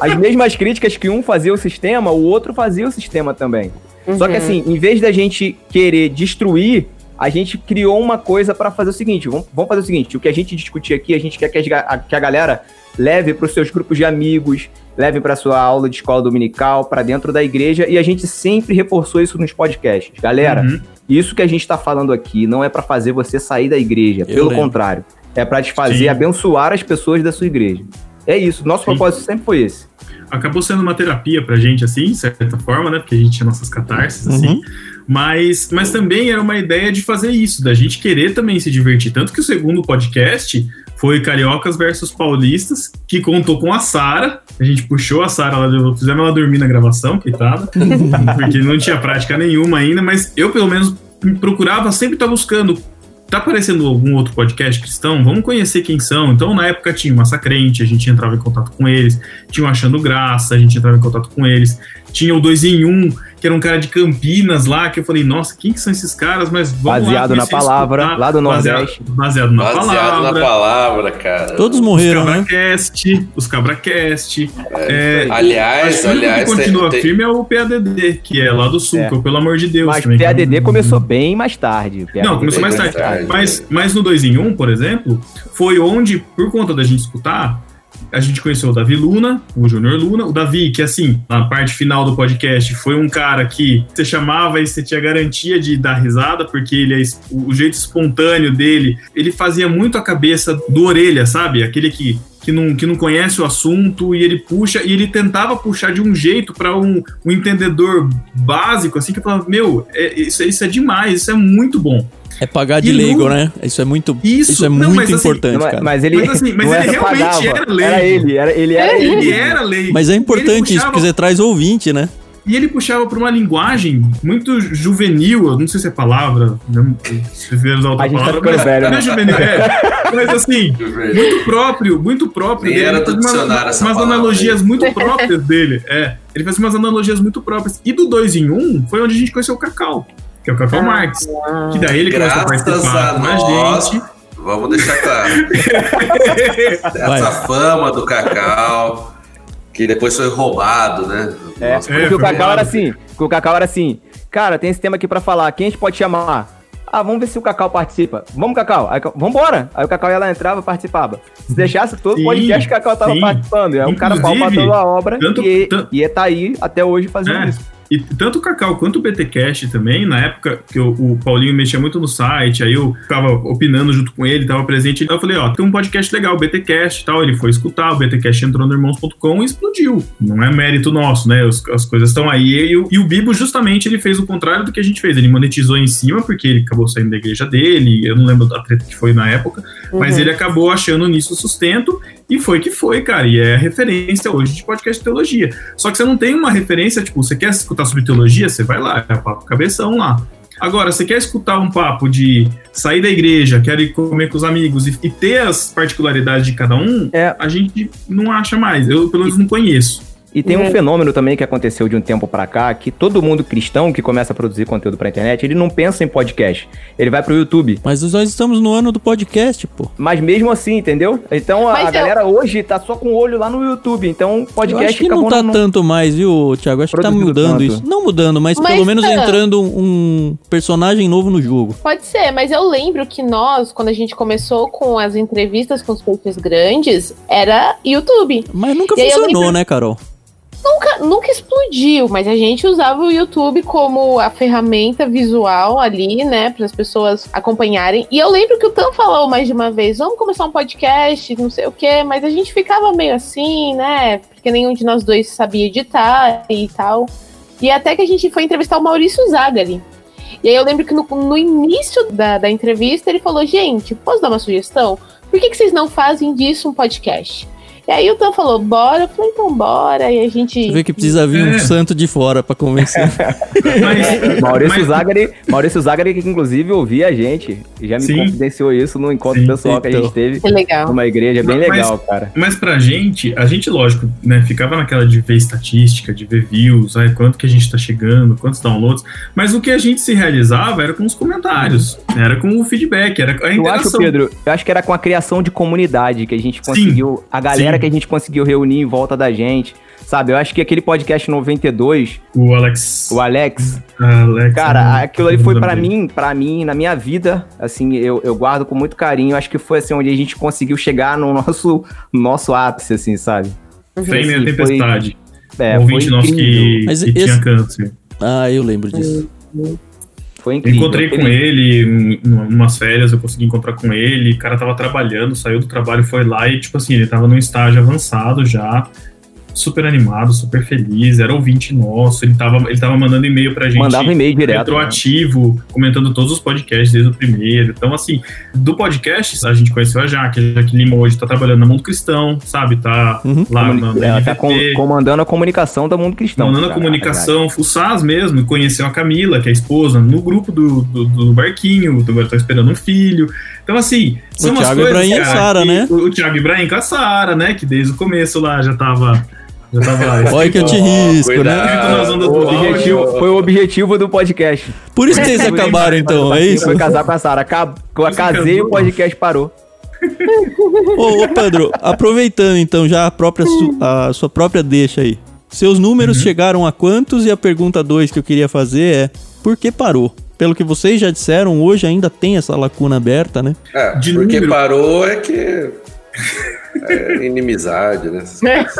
As mesmas críticas que um fazia o sistema, o outro fazia o sistema também. Só que assim, em vez da gente querer destruir, a gente criou uma coisa pra fazer o seguinte: vamos, vamos fazer o seguinte, o que a gente discutir aqui, a gente quer que, as a, que a galera leve pros seus grupos de amigos, leve pra sua aula de escola dominical, pra dentro da igreja, e a gente sempre reforçou isso nos podcasts. Galera, Uhum. isso que a gente tá falando aqui não é pra fazer você sair da igreja, Eu pelo lembro. contrário. É pra te fazer Sim. abençoar as pessoas da sua igreja. É isso, nosso Sim. propósito sempre foi esse. acabou sendo uma terapia pra gente, assim, de certa forma, né? Porque a gente tinha nossas catarses, assim. Uhum. Mas, mas também era uma ideia de fazer isso, da gente querer também se divertir. Tanto que o segundo podcast foi Cariocas versus Paulistas, que contou com a Sara. A gente puxou a Sara lá, fizemos ela dormir na gravação, coitada, *laughs* porque não tinha prática nenhuma ainda, mas eu, pelo menos, procurava sempre estar buscando tá aparecendo algum outro podcast cristão? Vamos conhecer quem são. Então, na época tinha o Massacrente, a gente entrava em contato com eles. Tinha o Achando Graça, a gente entrava em contato com eles. Tinha o 2 em 1, um, que era um cara de Campinas lá, que eu falei, nossa, quem que são esses caras? Mas vamos lá Baseado na conhecer e palavra, escutar. lá do Baseado- Nordeste. Baseado na Baseado palavra. na palavra, cara. Todos Os morreram, né? Cabracast, os Cabracast. É, Aliás, acho que o aliás, que continua tem- tem- firme é o PADD, que é lá do Sul, É. que eu, pelo amor de Deus. Mas o é PADD começou bem mais tarde. Não, começou mais tarde. mais tarde. Mas, mas no 2 em 1, um, por exemplo, foi onde, por conta da gente escutar, a gente conheceu o Davi Luna, o Júnior Luna. O Davi, que assim, na parte final do podcast, foi um cara que você chamava e você tinha garantia de dar risada, porque ele é o jeito espontâneo dele, ele fazia muito a cabeça do orelha, sabe? Aquele que. Que não, que não conhece o assunto e ele puxa, e ele tentava puxar de um jeito para um, um entendedor básico, assim, que falava: Meu, é- isso, isso é demais, isso é muito bom. É pagar de leigo, né? Isso é muito, Isso, isso é não, muito mas assim, importante, Mas, cara. mas ele, Mas assim, mas ele era realmente pagava, era leigo. Era ele, era, ele era Ele era leigo. Mas é importante Ele isso, puxava- porque você traz ouvinte, né? E ele puxava para uma linguagem muito juvenil, eu não sei se é palavra, não- se vier usar outra A gente tá palavra, ficando mas, velho, não né? é juvenil, é, *laughs* mas assim, muito próprio, muito próprio Nem dele. era Ele do umas, essa umas palavra analogias muito próprias dele. É, ele faz umas analogias muito próprias. E do 2 em 1 um, foi onde a gente conheceu o Cacau, que é o Cacau Marques. Que daí ele começou a participar a com a gente. vamos deixar claro. *laughs* Essa fama do Cacau, que depois foi roubado, né? É, Nossa, porque É, o Cacau era assim, porque o Cacau era assim, cara, tem esse tema aqui pra falar, quem a gente pode chamar? Ah, vamos ver se o Cacau participa. Vamos, Cacau. Aí, vambora. Aí o Cacau ia lá, entrava e participava. Se deixasse todo Sim, podcast, o Cacau tava sim. participando. É um cara palpatando a obra tanto- e tan- ia tá aí até hoje fazendo É. isso. E tanto o Cacau quanto o BTcast também, na época que o, o Paulinho mexia muito no site, aí eu ficava opinando junto com ele, tava presente. Eu falei, ó, tem um podcast legal, o BTcast e tal. Ele foi escutar, o BTcast entrou no irmãos.com e explodiu. Não é mérito nosso, né? Os- as coisas estão aí. E, o- e o Bibo, justamente, ele fez o contrário do que a gente fez. Ele monetizou em cima, porque ele acabou saindo da igreja dele. Eu não lembro da treta que foi na época, mas Uhum. ele acabou achando nisso sustento. E foi que foi, cara. E é referência hoje de podcast de teologia. Só que você não tem uma referência, tipo, você quer escutar sobre teologia, você vai lá, é papo cabeção lá. Agora, você quer escutar um papo de sair da igreja, quer ir comer com os amigos e, e ter as particularidades de cada um, É. a gente não acha mais. Eu, pelo menos, não conheço. E tem um É. fenômeno também que aconteceu de um tempo pra cá, que todo mundo cristão que começa a produzir conteúdo pra internet, ele não pensa em podcast. Ele vai pro YouTube. Mas nós estamos no ano do podcast, pô. Mas mesmo assim, entendeu? Então a, Mas a eu- galera hoje tá só com o olho lá no YouTube. Então Eu podcast acho que fica não tá no- tanto mais, viu, Thiago? Acho que tá Produzido mudando tanto. isso. Não mudando, mas, Mas pelo menos tá. entrando um personagem novo no jogo. Pode ser, mas eu lembro que nós, quando a gente começou com as entrevistas com os peixes grandes, era YouTube. Mas nunca E eu funcionou, lembro- né, Carol? Nunca, nunca explodiu, mas a gente usava o YouTube como a ferramenta visual ali, né, para as pessoas acompanharem. E eu lembro que o Tan falou mais de uma vez: vamos começar um podcast, não sei o quê, mas a gente ficava meio assim, né, porque nenhum de nós dois sabia editar e tal. E até que a gente foi entrevistar o Maurício Zagari. E aí eu lembro que no, no início da, da entrevista ele falou: gente, posso dar uma sugestão? Por que, que vocês não fazem disso um podcast? E aí o Tan falou, bora. Eu falei, então bora. E a gente. Você vê que precisa vir um É. santo de fora pra convencer. *laughs* Mas, *laughs* Maurício mas- Zagari, Maurício Zagari, que inclusive ouvia a gente, já me Sim. confidenciou isso no encontro Sim. pessoal que a Então. gente teve Que legal. numa igreja bem Mas- legal, cara. Mas pra gente, a gente, lógico, né, ficava naquela de ver estatística, de ver views, aí quanto que a gente tá chegando, quantos downloads, mas o que a gente se realizava era com os comentários, era com o feedback, era a Eu acho, interação. Pedro, eu acho que era com a criação de comunidade que a gente conseguiu, a galera que a gente conseguiu reunir em volta da gente, sabe? Eu acho que aquele podcast 92, O Alex. o Alex, Alex cara, né, aquilo ali foi mundo mim, pra mim, na minha vida, assim, eu, eu guardo com muito carinho, acho que foi assim onde a gente conseguiu chegar no nosso, nosso ápice, assim, sabe? Frame Assim, a tempestade. É, um foi ouvinte nosso que, Mas que esse- tinha câncer. ah, eu lembro disso. Foi incrível. encontrei com ele em umas férias, eu consegui encontrar com ele, o cara tava trabalhando, saiu do trabalho, foi lá e, tipo assim, ele tava num estágio avançado já, super animado, super feliz, era ouvinte nosso, ele tava, ele tava mandando e-mail pra gente. Mandava e-mail direto. né? retroativo, comentando todos os podcasts desde o primeiro. Então, assim, do podcast, a gente conheceu a Jaque, a Jaque Lima hoje tá trabalhando na Mundo Cristão, sabe? Tá Uhum. lá Comuni- na, na ela tá com- comandando a comunicação do mundo cristão. Mandando a cara, comunicação, o SAS mesmo, conheceu a Camila, que é a esposa, no grupo do, do, do barquinho, agora tá esperando um filho. Então, assim, são O umas Thiago coisas, Ibrahim e a cara, Sara, que- né? O, o Thiago Ibrahim com a Sara, né? Que desde o começo lá já tava. Já tava Olha que eu te risco, né? Cuidado. ondas O objetivo, foi o objetivo do podcast. Por isso que eles acabaram, então, é isso? Foi casar com a Sara. Eu casei e o podcast parou. Ô, ô, Pedro, aproveitando então já a, própria su- a sua própria deixa aí. Seus números chegaram a quantos? E a pergunta 2 que eu queria fazer é: por que parou? Pelo que vocês já disseram, hoje ainda tem essa lacuna aberta, né? É, De porque número. parou é que. É inimizade, né? Essas coisas.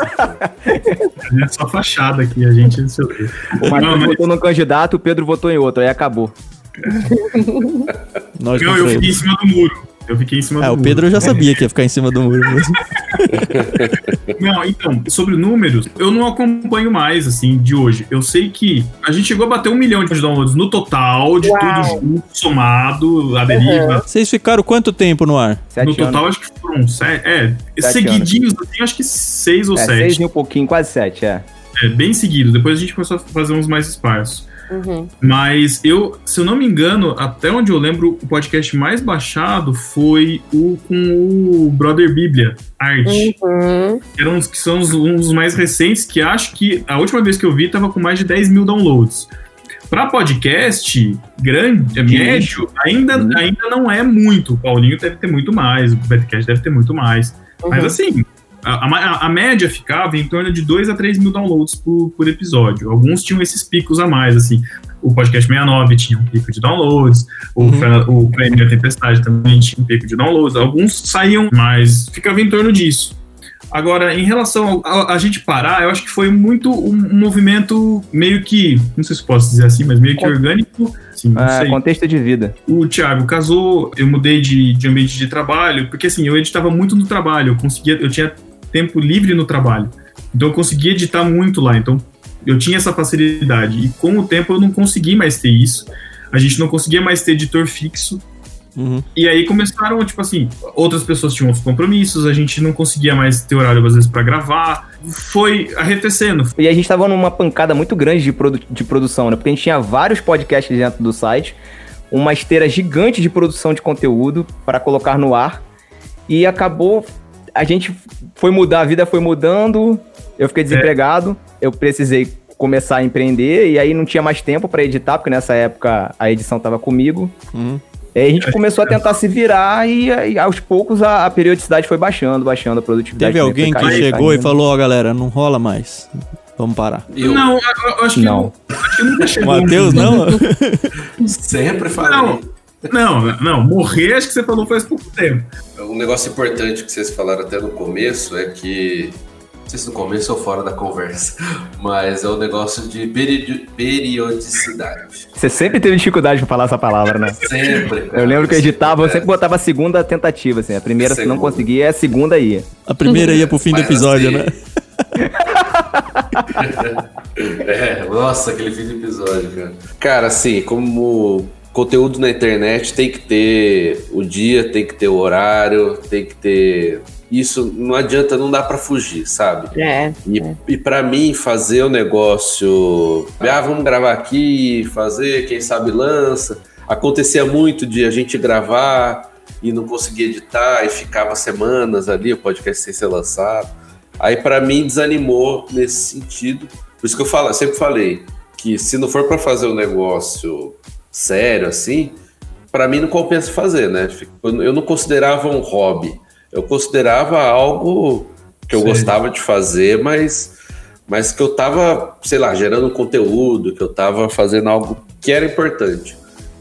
É só fachada aqui, a gente. O Matheus Não, mas- votou num candidato, o Pedro votou em outro, aí acabou. Nós Não, eu fiquei em cima do muro. Eu fiquei em cima Ah, do o muro. Pedro eu já *laughs* sabia que ia ficar em cima do muro mesmo. *laughs* Não, então, sobre números, eu não acompanho mais, assim, de hoje. Eu sei que a gente chegou a bater um milhão de downloads no total, de Uau. tudo junto, somado, a deriva. Vocês ficaram quanto tempo no ar? Sete No anos. total, acho que foram sete. É, Sete seguidinhos, assim, acho que seis ou É, sete. seis e um pouquinho, quase sete, é. É, bem seguido. Depois a gente começou a fazer uns mais esparsos. Uhum. Mas eu, se eu não me engano, até onde eu lembro, o podcast mais baixado foi o com o Brother Bíblia, Arte. Uhum. Que eram os que são os, uns dos mais recentes, que acho que a última vez que eu vi tava com mais de 10 mil downloads. Para podcast grande, De médio, ainda, Uhum. ainda não é muito. O Paulinho deve ter muito mais, o Betcast deve ter muito mais. Mas Uhum. assim, a, a- a média ficava em torno de 2 a 3 mil downloads por, por episódio. Alguns tinham esses picos a mais, assim. O podcast 69 tinha um pico de downloads, o, Uhum. Fra- o Prêmio Tempestade também tinha um pico de downloads. Alguns saíam, mas ficava em torno disso. Agora, em relação a, a gente parar, eu acho que foi muito um, um movimento meio que, não sei se posso dizer assim, mas meio que orgânico. Assim, sei contexto de vida. o Thiago casou, eu mudei de, de ambiente de trabalho, porque assim, eu editava muito no trabalho, eu conseguia, eu tinha tempo livre no trabalho. Então eu conseguia editar muito lá, então eu tinha essa facilidade. E com o tempo eu não consegui mais ter isso. A gente não conseguia mais ter editor fixo. Uhum. E aí começaram, tipo assim, outras pessoas tinham outros compromissos, a gente não conseguia mais ter horário às vezes para gravar. Foi arrefecendo. E a gente tava numa pancada muito grande de, produ- de produção, né? Porque a gente tinha vários podcasts dentro do site, uma esteira gigante de produção de conteúdo para colocar no ar. E acabou. A gente foi mudar, a vida foi mudando. Eu fiquei desempregado, eu precisei começar a empreender e aí não tinha mais tempo para editar, porque nessa época a edição tava comigo. Uhum. E aí a gente começou a tentar se virar e, aí, aos poucos a, a periodicidade foi baixando, baixando a produtividade. Teve também alguém que caindo, chegou e caindo. falou: Ó, galera, não rola mais. Vamos parar. Eu Não, eu, eu acho que Não. eu- acho que nunca chegou. Matheus, não? *laughs* sempre falei. Não, não, não, morrer acho que você falou faz pouco tempo. Um negócio importante que vocês falaram até no começo é que sei se no começo ou fora da conversa, *laughs* mas é o negócio de peri- periodicidade. Você sempre teve dificuldade pra falar essa palavra, né? Sempre. cara. Eu lembro que eu editava, eu É. sempre botava a segunda tentativa, assim. A primeira, se não conseguia, a segunda ia. A primeira ia pro fim do episódio, assim, né? *laughs* É, nossa, aquele fim do episódio, cara. Cara, assim, como conteúdo na internet tem que ter o dia, tem que ter o horário, tem que ter. Isso não adianta, não dá pra fugir, sabe? É. E, e para mim, fazer o negócio. Ah, vamos gravar aqui, fazer, quem sabe lança. Acontecia muito de a gente gravar e não conseguir editar e ficava semanas ali, o podcast sem ser lançado. Aí, para mim, desanimou nesse sentido. Por isso que eu falo, eu sempre falei que se não for para fazer um negócio sério assim, para mim não compensa fazer, né? Eu não considerava um hobby. Eu considerava algo que eu Sei. gostava de fazer, mas, mas que eu tava, sei lá, gerando conteúdo, que eu tava fazendo algo que era importante.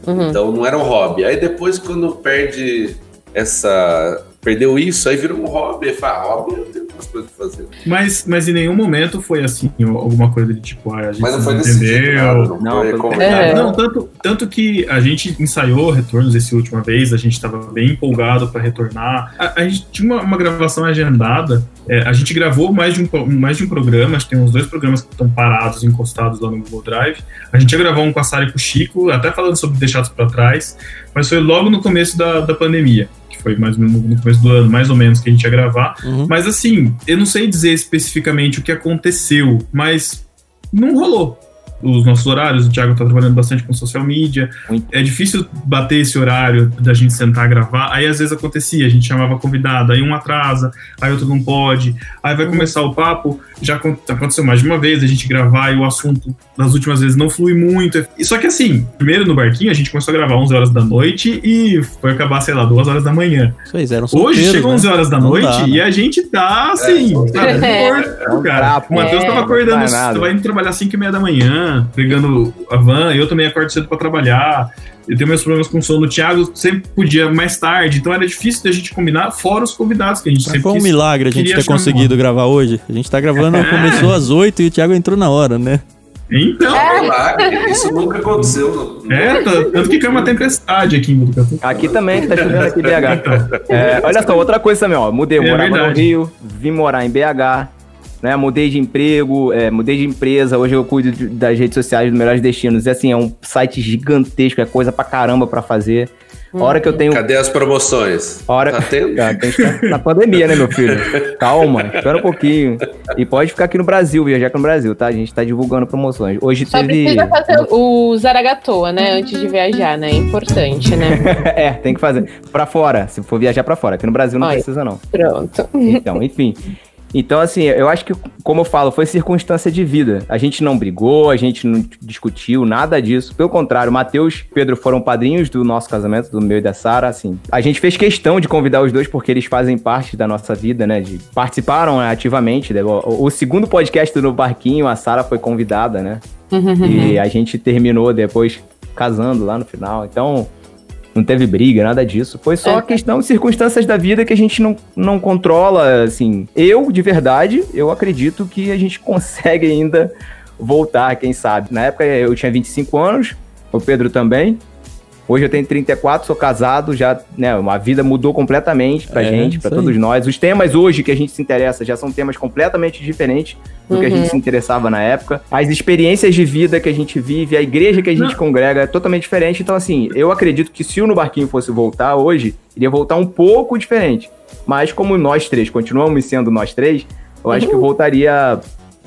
Uhum. Então não era um hobby. Aí depois, quando perde essa. Perdeu isso, aí virou um hobby. Fala, ah, hobby eu tenho umas coisas pra fazer. Mas, mas em nenhum momento foi assim, alguma coisa de tipo, ah, a gente Mas não foi não desse jeito, entendeu. não, Não, foi foi- como- É. Não, tanto, tanto que a gente ensaiou retornos esse última vez, a gente estava bem empolgado para retornar. A, a gente tinha uma, uma gravação agendada, é, a gente gravou mais de, um, mais de um programa, acho que tem uns dois programas que estão parados, encostados lá no Google Drive. A gente ia gravar um com a Sara e com o Chico, até falando sobre Deixados para Trás, mas foi logo no começo da, da pandemia. Que foi mais ou menos no começo do ano, mais ou menos, que a gente ia gravar. Uhum. Mas assim, eu não sei dizer especificamente o que aconteceu, mas não rolou. Os nossos horários, o Thiago tá trabalhando bastante com social media. Muito. É difícil bater esse horário da gente sentar gravar. Aí às vezes acontecia, a gente chamava convidado, aí um atrasa, aí outro não pode. Aí vai começar o papo, já acon- aconteceu mais de uma vez, a gente gravar e o assunto das últimas vezes não flui muito. Só que assim, primeiro no barquinho a gente começou a gravar 11 horas da noite e foi acabar, sei lá, 2 horas da manhã. Vocês eram Hoje chegou né? 11 horas da Não noite dá, e né? a gente tá assim, sabe, É. morto, cara. trapo. O Matheus É. tava acordando, tava indo trabalhar às 5 e meia da manhã, pegando a van, eu também acordo cedo pra trabalhar. Eu tenho meus problemas com sono. O Thiago sempre podia mais tarde, então era difícil da gente combinar, fora os convidados que a gente Mas sempre foi um quis. milagre a gente ter conseguido gravar hoje. A gente tá gravando, É. começou às 8 e o Thiago entrou na hora, né? Então, Milagre, isso nunca aconteceu. no- é, tá- tanto que caiu uma tempestade aqui em Botucatu. Aqui também, tá chovendo aqui em BH. É, olha só, outra coisa também, ó. Mudei, eu É morava no verdade. Rio, vim morar em BH, né? Mudei de emprego, é, mudei de empresa. Hoje eu cuido de- das redes sociais do Melhores Destinos. E assim, é um site gigantesco, é coisa pra caramba pra fazer. A hora que eu tenho. Cadê as promoções? A hora... Tá tendo? Tem que ficar na pandemia, né, meu filho? *laughs* Calma, espera um pouquinho. E pode ficar aqui no Brasil, viajar aqui no Brasil, tá? A gente tá divulgando promoções. Hoje Só teve. precisa fazer o Zaragatoa, né? Antes de viajar, né? É importante, né? *laughs* é, tem que fazer. Pra fora, se for viajar pra fora. Aqui no Brasil não Olha. precisa, não. Pronto. Então, enfim. Então, assim, eu acho que, como eu falo, foi circunstância de vida. A gente não brigou, a gente não discutiu, nada disso. Pelo contrário, Matheus e Pedro foram padrinhos do nosso casamento, do meu e da Sara, assim. A gente fez questão de convidar os dois porque eles fazem parte da nossa vida, né? De, participaram né, ativamente. né? O, o segundo podcast do Barquinho, a Sara foi convidada, né? E a gente terminou depois casando lá no final. Então, não teve briga, nada disso. Foi só É. questão de circunstâncias da vida que a gente não, não controla, assim. Eu, de verdade, eu acredito que a gente *laughs* consegue ainda voltar, quem sabe. Na época eu tinha 25 anos, o Pedro também. Hoje eu tenho 34, sou casado, já, né, a vida mudou completamente pra É, gente, pra isso aí. todos nós. Os temas hoje que a gente se interessa já são temas completamente diferentes do que a Uhum. gente se interessava na época. As experiências de vida que a gente vive, a igreja que a gente Não. congrega é totalmente diferente. Então, assim, eu acredito que se o No Barquinho fosse voltar hoje, iria voltar um pouco diferente. Mas como nós três continuamos sendo nós três, eu acho que voltaria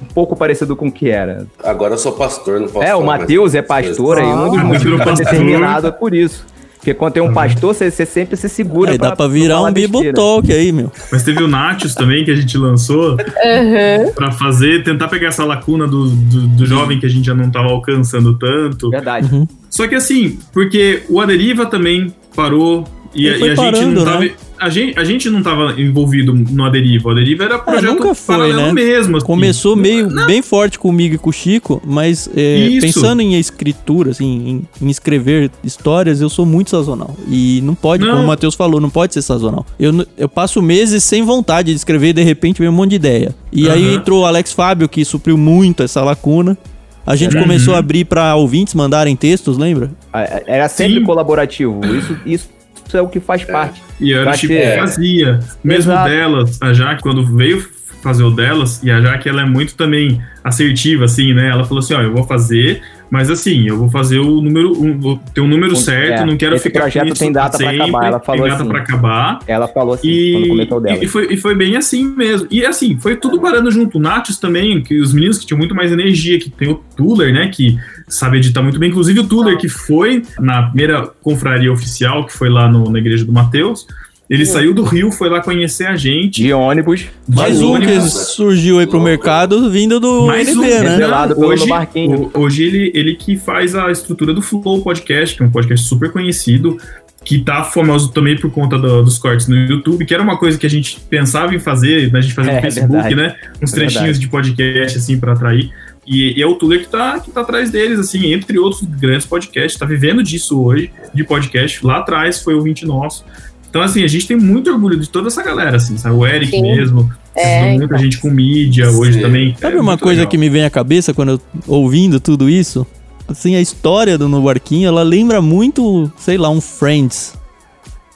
um pouco parecido com o que era. Agora eu sou pastor, não posso É, o Matheus é pastor aí, um dos Ah, motivos virou pra ser pastor. terminado é por isso. Porque quando tem um pastor, você, você sempre se segura. Aí dá pra virar um Bible. Talk aí, meu. Mas teve o Natius também que a gente lançou Uhum. pra fazer, tentar pegar essa lacuna do, do, do jovem que a gente já não tava alcançando tanto. Verdade. Uhum. Só que assim, porque o Aderiva também parou E, a- e a gente parando, não tava. né? A gente, a gente não tava envolvido no Aderiva. O Aderiva era projeto É, nunca foi, paralelo né? mesmo. assim. Começou meio bem forte comigo e com o Chico, mas é, pensando em escritura, assim, em, em escrever histórias, eu sou muito sazonal. E não pode, Não. como o Matheus falou, não pode ser sazonal. Eu, eu passo meses sem vontade de escrever e de repente vem um monte de ideia. E aí Aham. entrou o Alex Fábio, que supriu muito essa lacuna. A gente Uhum. começou a abrir pra ouvintes mandarem textos, lembra? Ah, Era sempre Sim. colaborativo. Isso, isso é o que faz parte. E era tipo, fazia. Mesmo Exato. delas, a Jaque, quando veio fazer o delas, e a Jaque, ela é muito também assertiva, assim, né? Ela falou assim, ó, eu vou fazer, mas assim, eu vou fazer o número, um, vou ter um número certo, é, não quero esse ficar projeto com isso tem data sempre, acabar, ela falou tem data assim. acabar. Ela falou assim, quando E, comentou dela. e, foi, e foi bem assim mesmo. E assim, foi tudo parando junto. O Natius também, que os meninos que tinham muito mais energia, que tem o Tuller, né? Que sabe editar muito bem. Inclusive o Tuller, que foi na primeira confraria oficial, que foi lá no- na igreja do Mateus. Ele saiu do Rio, foi lá conhecer a gente. De ônibus, Mais de um que ônibus. surgiu aí pro mercado vindo do Mais NB, um, né? revelado pelo hoje, Barquinho. o- hoje ele, ele que faz a estrutura do Flow Podcast, que é um podcast super conhecido, que tá famoso também por conta do- dos cortes no YouTube, que era uma coisa que a gente pensava em fazer, né, a gente fazia É, no Facebook, verdade. né? Uns É trechinhos verdade. de podcast, assim, pra atrair. E, e é o Tuller que tá, que tá atrás deles, assim, entre outros grandes podcasts, tá vivendo disso hoje, de podcast. Lá atrás foi ouvinte nosso. Então, assim, a gente tem muito orgulho de toda essa galera, assim, sabe? O Eric Sim. mesmo, É, muita então. gente com mídia hoje Sim. também. Sabe É uma coisa legal. que me vem à cabeça quando eu ouvindo tudo isso? Assim, a história do No Barquinho, ela lembra muito, sei lá, um Friends.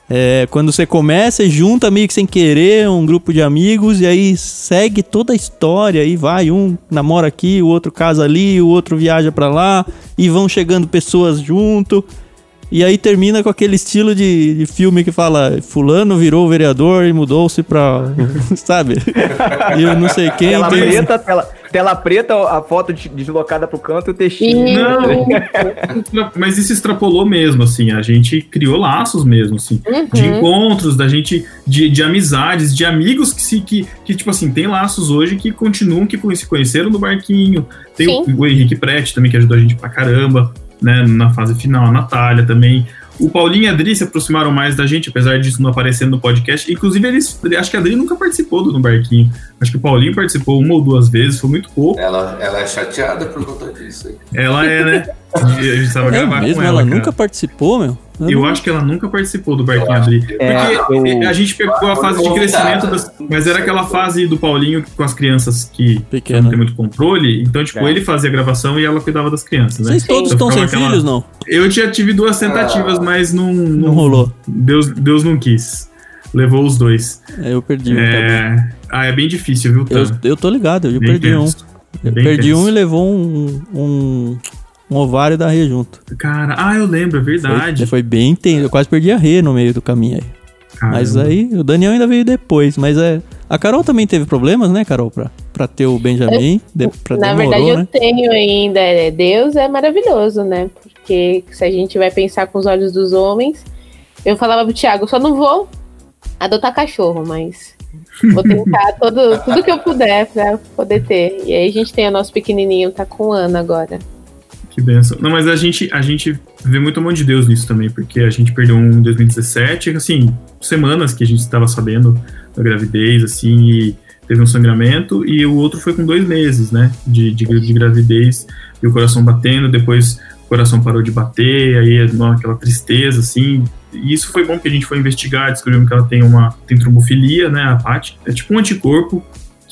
É, quando você começa e junta meio que sem querer um grupo de amigos e aí segue toda a história e vai, um namora aqui, o outro casa ali, o outro viaja pra lá e vão chegando pessoas junto. E aí termina com aquele estilo de, de filme que fala fulano virou vereador e mudou-se pra, *laughs* sabe? E eu não sei quem Tela tem- preta, tela, tela preta, a foto de- deslocada pro canto e o textinho. Não, *laughs* mas isso extrapolou mesmo, assim, a gente criou laços mesmo, assim, de Uhum. encontros, da gente, de, de amizades, de amigos que se, que, que, tipo assim, tem laços hoje que continuam, que se conheceram no barquinho, tem o, o Henrique Prete também, que ajudou a gente pra caramba, né, na fase final, a Natália também, o Paulinho e a Adri se aproximaram mais da gente, apesar disso não aparecer no podcast. Inclusive, eles. Acho que a Adri nunca participou do No Barquinho. Acho que o Paulinho participou uma ou duas vezes, foi muito pouco. Ela, ela é chateada por conta disso. Ela é, né? *laughs* A gente precisava É gravar mesmo? com Ela, ela. cara. nunca participou, meu? Eu não- acho que ela nunca participou do Barquinho Eu acho Adri. que- É, Porque eu- a gente pegou a fase de crescimento, das- mas era aquela fase do Paulinho com as crianças que Pequena. não tem muito controle. Então, tipo, É. ele fazia a gravação e ela cuidava das crianças, né? Vocês todos Então estão sem aquela- filhos, não? Eu já tive duas tentativas, Ah. mas não, Não rolou. Deus, Deus não quis. Levou os dois. É, Eu perdi um. É... Ah, é bem difícil, viu. Eu, eu tô ligado, eu Bem perdi um. tenso. Eu Bem perdi tenso. um e levou um, um, um ovário da Rê junto. Cara, ah, eu lembro, é Foi, verdade. foi bem intenso. Eu quase perdi a Rê no meio do caminho aí. Mas Caramba. aí o Daniel ainda veio depois. Mas é. A Carol também teve problemas, né, Carol? Pra, pra ter o Benjamin. De, pra Na demorou, verdade, eu né? tenho ainda. é, Deus é maravilhoso, né? Porque se a gente vai pensar com os olhos dos homens, eu falava pro Thiago, só não vou adotar cachorro, mas vou tentar todo, tudo que eu puder pra poder ter. E aí a gente tem o nosso pequenininho, tá com um ano agora. Que benção. Não, mas a gente, a gente vê muito a mão de Deus nisso também, porque a gente perdeu um em 2017, assim, semanas que a gente estava sabendo da gravidez, assim, e teve um sangramento, e o outro foi com dois meses, né, de, de, de gravidez, e o coração batendo, depois o coração parou de bater, aí aquela tristeza, assim, e isso foi bom porque a gente foi investigar, descobrimos que ela tem uma tem trombofilia, né, a Paty, é tipo um anticorpo,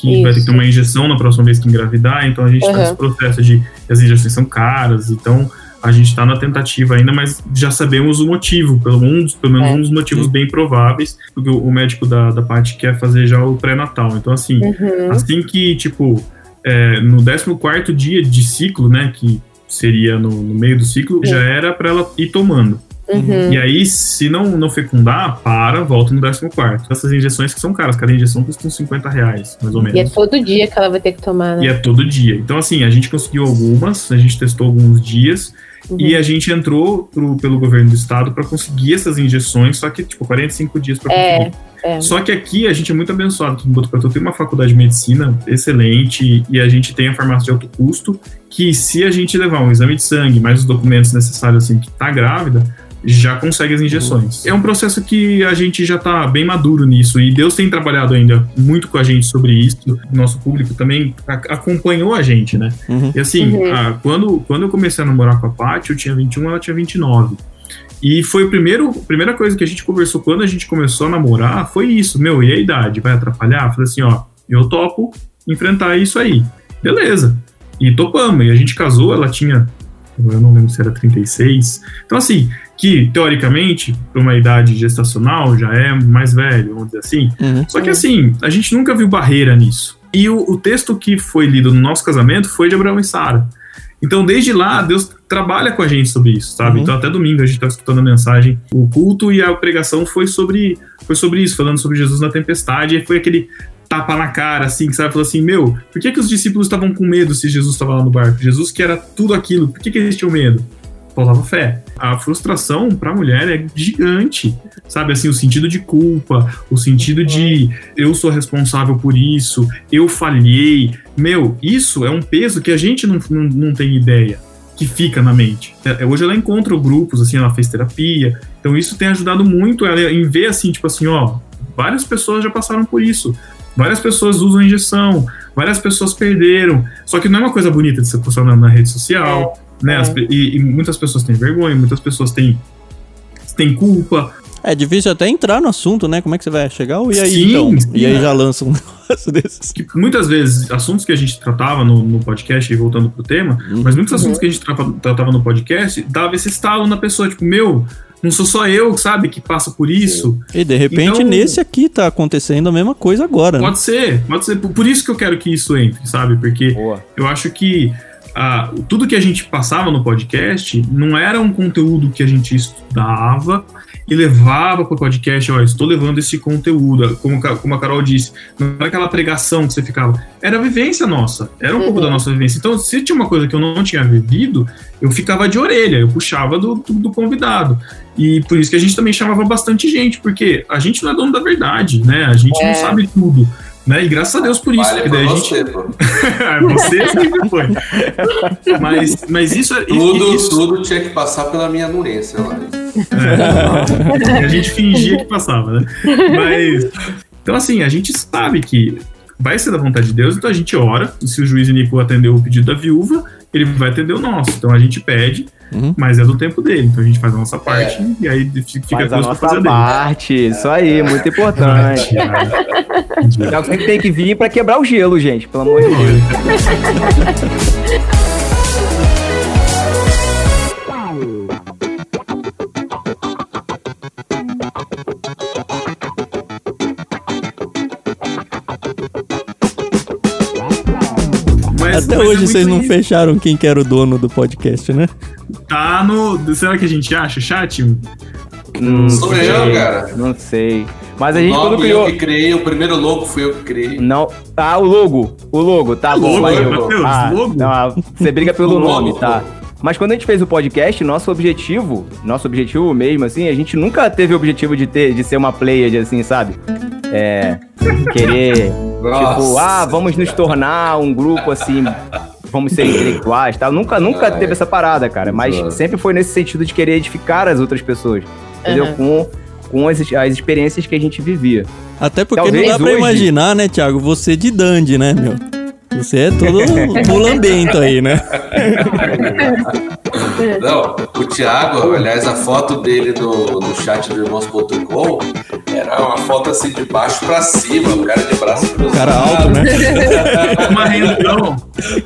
que vai ter que Isso. ter uma injeção na próxima vez que engravidar, então a gente tá Uhum. nesse processo de as injeções são caras, então a gente está na tentativa ainda, mas já sabemos o motivo, pelo, um dos- pelo menos É. um dos motivos bem prováveis, porque o, o médico da, da parte quer fazer já o pré-natal. Então, assim, Uhum. assim que, tipo, é, no 14 dia de ciclo, né, que seria no, no meio do ciclo, Sim. já era para ela ir tomando. Uhum. E aí, se não, não fecundar, para, volta no 14. Essas injeções que são caras, cada injeção custa uns 50 reais, mais ou menos. E é todo dia que ela vai ter que tomar, E né? é todo dia. Então, assim, a gente conseguiu algumas, a gente testou alguns dias Uhum. e a gente entrou pro- pelo governo do estado para conseguir essas injeções, só que, tipo, 45 dias para É, conseguir. é. Só que aqui a gente é muito abençoado aqui em Botucatu. Tem uma faculdade de medicina excelente e a gente tem a farmácia de alto custo, que se a gente levar um exame de sangue, mais os documentos necessários, assim, que tá grávida, já consegue as injeções. É um processo que a gente já tá bem maduro nisso e Deus tem trabalhado ainda muito com a gente sobre isso. Nosso público também a- acompanhou a gente, né? Uhum. E assim, Uhum. ah, quando, quando eu comecei a namorar com a Paty, eu tinha 21, ela tinha 29. E foi o primeiro, a primeira coisa que a gente conversou quando a gente começou a namorar, foi isso. Meu, e a idade? Vai atrapalhar? Falei assim, ó, eu topo enfrentar isso aí. Beleza. E topamos. E a gente casou, ela tinha, eu não lembro se era 36. Então assim, que teoricamente, para uma idade gestacional, já é mais velho, vamos dizer assim. Uhum. Só que assim, a gente nunca viu barreira nisso. E o, o texto que foi lido no nosso casamento foi de Abraão e Sara. Então, desde lá, Deus trabalha com a gente sobre isso, sabe? Uhum. Então, até domingo a gente estava escutando a mensagem. O culto e a pregação foi sobre, foi sobre isso, falando sobre Jesus na tempestade. E foi aquele tapa na cara, assim, que sabe? Falou assim: Meu, por que, que os discípulos estavam com medo se Jesus estava lá no barco? Jesus, que era tudo aquilo, por que, que eles tinham medo? Faltava fé. A frustração para a mulher é gigante, sabe? Assim, o sentido de culpa, o sentido de eu sou responsável por isso, eu falhei. Meu, isso é um peso que a gente não, não, não tem ideia que fica na mente. É, hoje ela encontra grupos, assim, ela fez terapia, então isso tem ajudado muito ela em ver, assim, tipo assim, ó, várias pessoas já passaram por isso, várias pessoas usam injeção, várias pessoas perderam, só que não é uma coisa bonita de ser postar na, na rede social, né, é. E, e muitas pessoas têm vergonha, muitas pessoas têm, têm culpa, É difícil até entrar no assunto, né? Como é que você vai chegar? E aí, Sim, então? sim, e aí é. já lança um *laughs* negócio desses. que muitas vezes assuntos que a gente tratava no, no podcast, e voltando pro tema, mas muitos assuntos que a gente trava- tratava no podcast dava esse estalo na pessoa, tipo, meu, não sou só eu, sabe, que passa por isso. E de repente Então- nesse aqui tá acontecendo a mesma coisa agora, né? Pode ser, pode ser. Por por isso que eu quero que isso entre, sabe? Porque Boa. eu acho que ah, tudo que a gente passava no podcast não era um conteúdo que a gente estudava e levava para o podcast, ó, estou levando esse conteúdo, como, como a Carol disse, não era aquela pregação que você ficava, era a vivência nossa, era um pouco da nossa vivência. Então, se tinha uma coisa que eu não tinha vivido, eu ficava de orelha, eu puxava do, do, do convidado. E por isso que a gente também chamava bastante gente, porque a gente não é dono da verdade, né? A gente É. não sabe tudo. Né? E graças a Deus por isso, Vale daí a gente você, pô. *laughs* você sempre foi. Mas, mas isso é. Tudo, isso, tudo tinha que passar pela minha anuência lá. é, a gente fingia que passava, né? Mas. Então, assim, a gente sabe que vai ser da vontade de Deus, então a gente ora. E se o juiz Nico atendeu o pedido da viúva, ele vai atender o nosso. Então a gente pede, Uhum. mas é do tempo dele. Então a gente faz a nossa parte e aí fica Faz a coisa pra fazer nossa dele. parte, isso aí, muito *laughs* importante. É o que tem que vir pra quebrar o gelo, gente, pelo amor de Deus. *laughs* Mas- Até mas é hoje muito vocês não isso. fecharam quem que era o dono do podcast, né? Tá no. Será que a gente acha chat? Não Sou sei, eu, cara. Não sei. Mas a O gente quando logo criou. eu que criei, o primeiro logo fui eu que criei. Não. Ah, o logo. O logo, tá bom. logo, valeu. Matheus, ah, logo? não, ah, você briga pelo logo, nome, tá? pô. Mas quando a gente fez o podcast, nosso objetivo, nosso objetivo mesmo, assim, a gente nunca teve o objetivo de ter, de ser uma played, assim, sabe? É. Querer. Tipo, Nossa. ah, vamos nos tornar um grupo assim, vamos ser intelectuais, tal. Nunca, nunca Ai. teve essa parada, cara. Mas Exato. sempre foi nesse sentido de querer edificar as outras pessoas, entendeu? Uhum. Com, com as, as experiências que a gente vivia. Até porque Talvez não dá pra hoje- imaginar, né, Thiago? Você de dandy, né, meu? Você é todo *laughs* mulambento aí, né? Não, o Thiago, aliás, a foto dele no, no chat do irmãos.com era uma foto assim de baixo pra cima, o cara de braço cruzado. Cara alto, né? Uma rendão.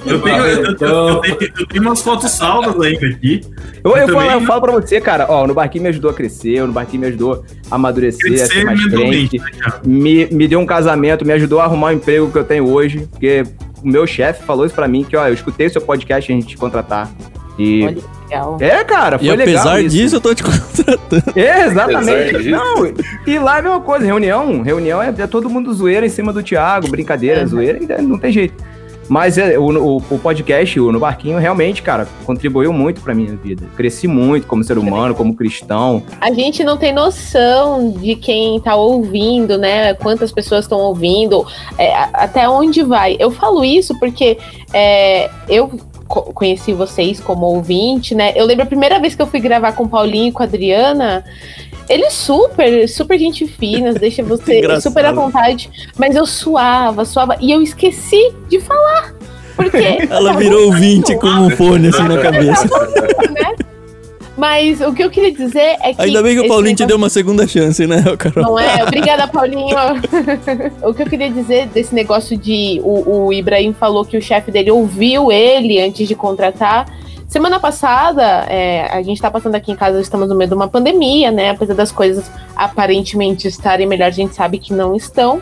Eu tenho, eu, eu- Marrentão. eu tenho, eu tenho umas fotos salvas ainda aqui. Eu, eu, Eu falo, eu falo pra você, cara, ó, no barquinho me ajudou a crescer, no barquinho me ajudou a amadurecer, a ser Crescer mais crente, né, Thiago? me, me deu um casamento, me ajudou a arrumar o emprego que eu tenho hoje, porque o meu chefe falou isso pra mim, que, ó, eu escutei o seu podcast e a gente te contratar. E... Olha, legal. É, cara, foi E legal apesar isso. disso, eu tô te *laughs* contratando. É, exatamente. Não, e lá é a mesma coisa, reunião, reunião é, é todo mundo zoeira em cima do Thiago, brincadeira, Uhum. zoeira, e não tem jeito. Mas é, o, o, o podcast, o No Barquinho, realmente, cara, contribuiu muito pra minha vida. Cresci muito como ser humano, como cristão. A gente não tem noção de quem tá ouvindo, né? Quantas pessoas estão ouvindo, é, até onde vai. Eu falo isso porque é, eu co- conheci vocês como ouvinte, né? Eu lembro a primeira vez que eu fui gravar com o Paulinho e com a Adriana. Eles super, super gente finas, *laughs* deixa você Engraçado. super à vontade. Mas eu suava, suava. E eu esqueci de falar. Porque. *laughs* Ela virou ouvinte com um fone assim na cabeça. Mas o que eu queria dizer é que. Ainda bem que o Paulinho te negócio- deu uma segunda chance, né, Carol? Não é? *laughs* Obrigada, Paulinho. o que eu queria dizer desse negócio de. O, o Ibrahim falou que o chefe dele ouviu ele antes de contratar. Semana passada, é, a gente tá passando aqui em casa, estamos no meio de uma pandemia, né? Apesar das coisas aparentemente estarem melhor, a gente sabe que não estão.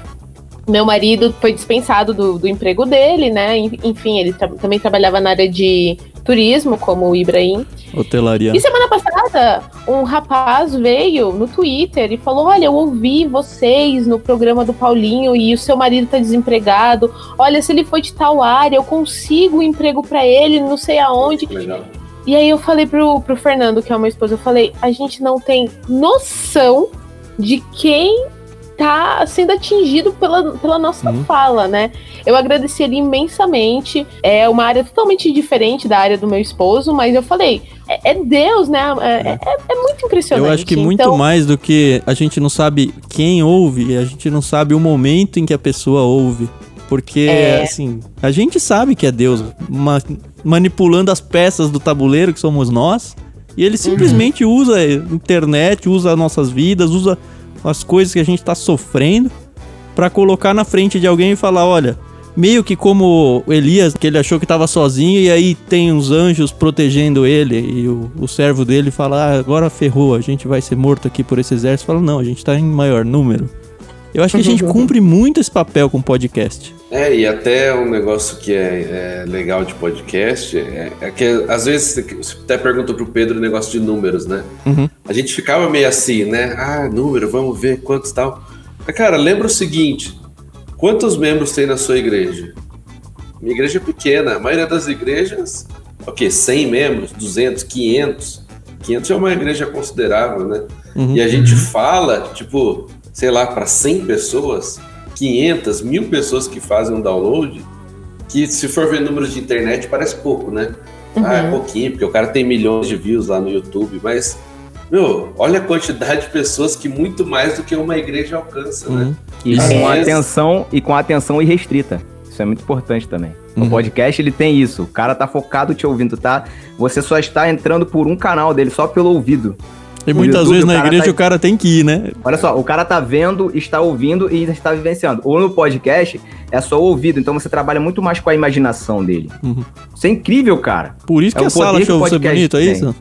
Meu marido foi dispensado do, do emprego dele, né? En- Enfim, ele tra- também trabalhava na área de turismo, como o Ibrahim. Hotelaria. E semana passada, um rapaz veio no Twitter e falou: Olha, eu ouvi vocês no programa do Paulinho e o seu marido tá desempregado. Olha, se ele for de tal área, eu consigo um emprego pra ele, não sei aonde. Legal. E aí eu falei pro, pro Fernando, que é o meu esposo, eu falei: A gente não tem noção de quem tá sendo atingido pela, pela nossa Uhum. fala, né? Eu agradeci ele imensamente. É uma área totalmente diferente da área do meu esposo, mas eu falei, é, é Deus, né? É, é- é muito impressionante. Eu acho que muito Então, mais do que a gente não sabe quem ouve, a gente não sabe o momento em que a pessoa ouve. Porque, É. assim, a gente sabe que é Deus ma- manipulando as peças do tabuleiro, que somos nós, e ele simplesmente usa a internet, usa as nossas vidas, usa as coisas que a gente tá sofrendo pra colocar na frente de alguém e falar: olha. Meio que como Elias, que ele achou que tava sozinho, e aí tem uns anjos protegendo ele, e o, o servo dele fala: ah, agora ferrou, a gente vai ser morto aqui por esse exército. Fala: não, a gente tá em maior número. Eu acho que a gente *laughs* cumpre muito esse papel com podcast. É, e até um negócio que é, é legal de podcast é, é que às vezes você até perguntou pro Pedro o negócio de números, né? Uhum. A gente ficava meio assim, né? Ah, número, vamos ver quantos tal. Mas, cara, lembra o seguinte: quantos membros tem na sua igreja? Minha igreja é pequena, a maioria das igrejas, ok, 100 membros, 200, 500. 500 é uma igreja considerável, né? Uhum. E a gente fala, tipo, sei lá, para 100 pessoas, 500, mil pessoas que fazem um download, que se for ver números de internet parece pouco, né? Ah, é pouquinho, porque o cara tem milhões de views lá no YouTube, mas, meu, olha a quantidade de pessoas que muito mais do que uma igreja alcança, né? Uhum. E Às com vezes- atenção e com atenção irrestrita. Isso é muito importante também. Uhum. O podcast ele tem isso. O cara tá focado te ouvindo, tá? Você só está entrando por um canal dele, só pelo ouvido. E muitas YouTube, vezes o na cara igreja tá- o cara tem que ir, né? Olha só, o cara tá vendo, está ouvindo e está vivenciando. Ou no podcast é só o ouvido, então você trabalha muito mais com a imaginação dele. Uhum. Isso é incrível, cara. Por isso É que a sala achou você bonito, é tem. isso?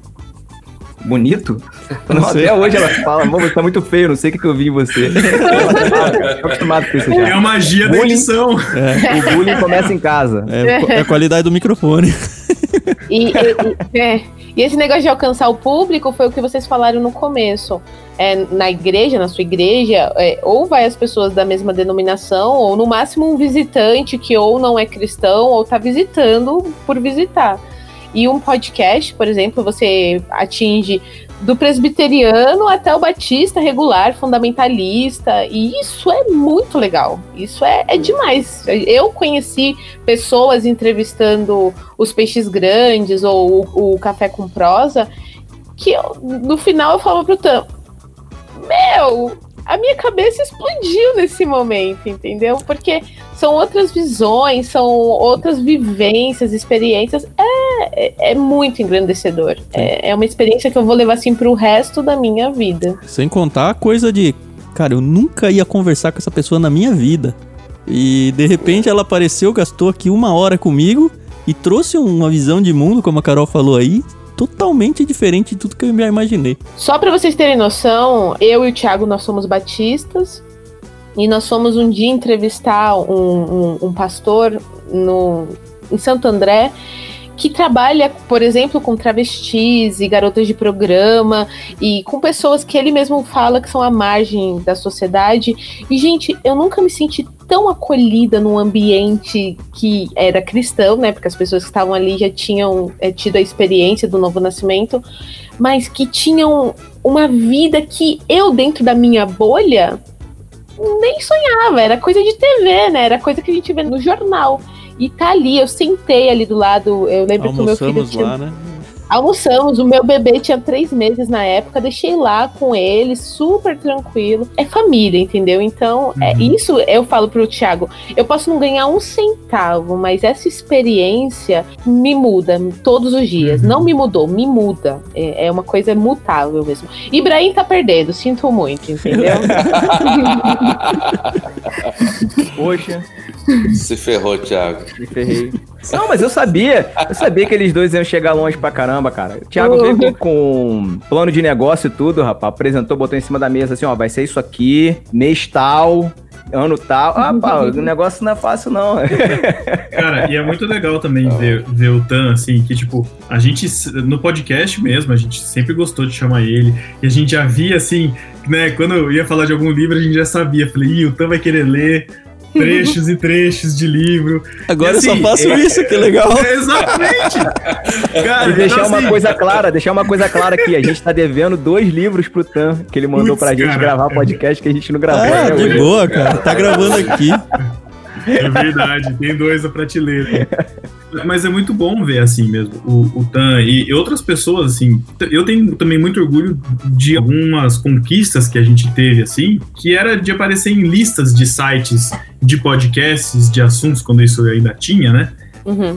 Bonito? Não *laughs* Não, sei. até hoje ela fala, amor, você tá muito feio, não sei o que, que eu vi em você. *laughs* Tô acostumado com isso É já. a magia da Bullying. edição. *laughs* O bullying começa em casa. É, é a qualidade do microfone. E, e- e- é. E esse negócio de alcançar o público foi o que vocês falaram no começo. É, na igreja, na sua igreja, é, ou vai as pessoas da mesma denominação, ou no máximo um visitante que ou não é cristão, ou tá visitando por visitar. E um podcast, por exemplo, você atinge do presbiteriano até o batista regular, fundamentalista, e isso é muito legal. Isso é, é demais. Eu conheci pessoas entrevistando os peixes grandes ou o, o café com prosa, que eu- no final eu falava pro Tam, meu, a minha cabeça explodiu nesse momento, entendeu? Porque são outras visões, são outras vivências, experiências. É, é, é muito engrandecedor. É, é uma experiência que eu vou levar assim pro resto da minha vida. Sem contar a coisa de, cara, eu nunca ia conversar com essa pessoa na minha vida. E de repente ela apareceu, gastou aqui uma hora comigo e trouxe uma visão de mundo, como a Carol falou aí, totalmente diferente de tudo que eu já imaginei. Só para vocês terem noção, eu e o Thiago nós somos batistas e nós fomos um dia entrevistar um, um- um pastor no, em Santo André que trabalha, por exemplo, com travestis e garotas de programa e com pessoas que ele mesmo fala que são à margem da sociedade. E, gente, eu nunca me senti tão acolhida num ambiente que era cristão, né? Porque as pessoas que estavam ali já tinham eh, tido a experiência do novo nascimento, mas que tinham uma vida que eu, dentro da minha bolha, nem sonhava. Era coisa de TV, né? Era coisa que a gente vê no jornal. E tá ali, eu sentei ali do lado. Eu lembro que o meu filho Almoçamos tinha. lá, né? Almoçamos, o meu bebê tinha três meses na época, deixei lá com ele, super tranquilo. É família, entendeu? Então, é isso eu falo pro Thiago. Eu posso não ganhar um centavo, mas essa experiência me muda todos os dias. Não me mudou, me muda. É, é uma coisa mutável mesmo. Ibrahim tá perdendo, sinto muito, entendeu? *laughs* Poxa, Se ferrou, Thiago. me ferrei. Não, mas eu sabia. Eu sabia que eles dois iam chegar longe pra caramba, cara. O Thiago veio com, com plano de negócio e tudo, rapaz. Apresentou, botou em cima da mesa assim, ó, vai ser isso aqui, mês tal, ano tal. Ah, pá, o negócio não é fácil, não. *laughs* Cara, e é muito legal também ver, ver o Tan, assim, que, tipo, a gente, no podcast mesmo, a gente sempre gostou de chamar ele, e a gente já via, assim, né, quando eu ia falar de algum livro, a gente já sabia, falei, ih, o Tan vai querer ler trechos e trechos de livro. Agora E, eu só assim, faço é- isso, que legal. É, *laughs* exatamente! Cara, E deixar então, uma assim, coisa clara, deixar uma coisa clara aqui. A gente tá devendo dois livros pro Tan, que ele mandou Putz, pra gente cara. gravar podcast que a gente não gravou Ah, até de hoje. boa, cara. Tá gravando aqui. *laughs* É verdade, tem dois na prateleira. Mas é muito bom ver assim mesmo, o, o Tan e outras pessoas, assim. Eu tenho também muito orgulho de algumas conquistas que a gente teve, assim, que era de aparecer em listas de sites de podcasts, de assuntos, quando isso ainda tinha, né? Uhum.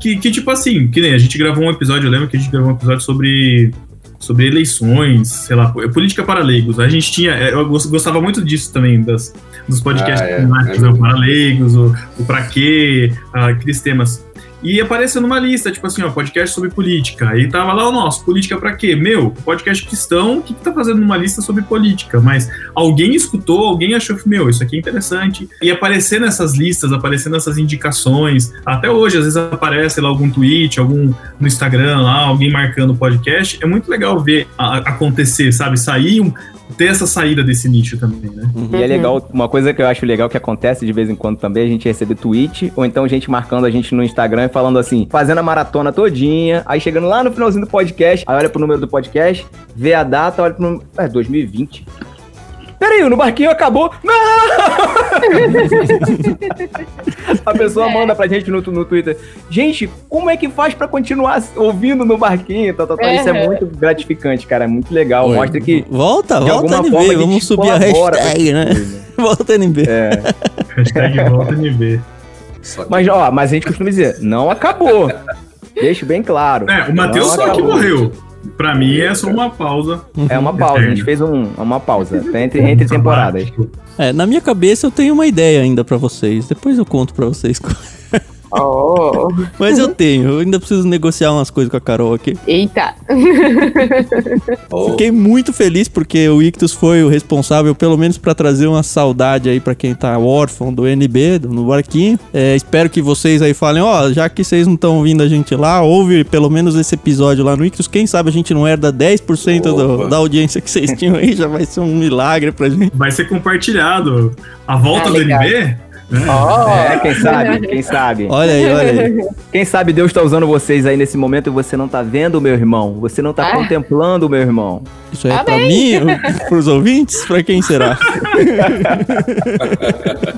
Que, que tipo assim, que nem a gente gravou um episódio, eu lembro que a gente gravou um episódio sobre sobre eleições, sei lá, política para leigos. A gente tinha, eu gos- gostava muito disso também, das, dos podcasts Ah, é. É o para leigos, o, o pra quê, aqueles temas. E apareceu numa lista, tipo assim, ó, podcast sobre política. Aí tava lá o nosso, política pra quê? Meu, podcast cristão, o que, que tá fazendo numa lista sobre política? Mas alguém escutou, alguém achou que, meu, isso aqui é interessante. E aparecer nessas listas, aparecer nessas indicações. Até hoje, às vezes aparece lá algum tweet, algum no Instagram lá, alguém marcando o podcast. É muito legal ver a- acontecer, sabe? Sair, um- ter essa saída desse nicho também, né? E é legal, uma coisa que eu acho legal que acontece de vez em quando também, a gente recebe tweet, ou então gente marcando a gente no Instagram e falando assim, fazendo a maratona todinha, aí chegando lá no finalzinho do podcast, aí olha pro número do podcast, vê a data, olha pro número. É, 2020. Peraí, o no barquinho acabou. Não! *laughs* a pessoa manda pra gente no, no Twitter. Gente, como é que faz pra continuar ouvindo no barquinho? Tá, tá, tá. Isso é É. muito gratificante, cara. É muito legal. Oi. Mostra que. Volta, de volta alguma NB. forma, Vamos gente subir a hashtag, né? coisa. *laughs* Volta NB. É. Hashtag volta NB. Mas, ó, mas a gente costuma dizer, não acabou. Deixo bem claro. É, o Matheus só que morreu. Pra mim é só uma pausa. É uma pausa, a gente fez um, uma pausa. *laughs* Entre, entre temporadas. É, na minha cabeça eu tenho uma ideia ainda pra vocês. Depois eu conto pra vocês. *laughs* Oh. *laughs* Mas eu tenho, eu ainda preciso negociar umas coisas com a Carol aqui. Eita. *laughs* oh, Fiquei muito feliz porque o Ictus foi o responsável, pelo menos pra trazer uma saudade aí pra quem tá órfão do NB, do- no barquinho. É, espero que vocês aí falem, ó, já que vocês não estão ouvindo a gente lá, ouve pelo menos esse episódio lá no Ictus. Quem sabe a gente não herda 10% do- da audiência que vocês tinham aí, já vai ser um milagre pra gente. Vai ser compartilhado. A volta Ah, do. NB? Ó. É, quem sabe, quem sabe. Olha aí, olha aí. Quem sabe Deus tá usando vocês aí nesse momento e você não tá vendo, meu irmão. Você não tá Ah. contemplando, meu irmão. Isso aí é pra mim, pros ouvintes? Pra quem será?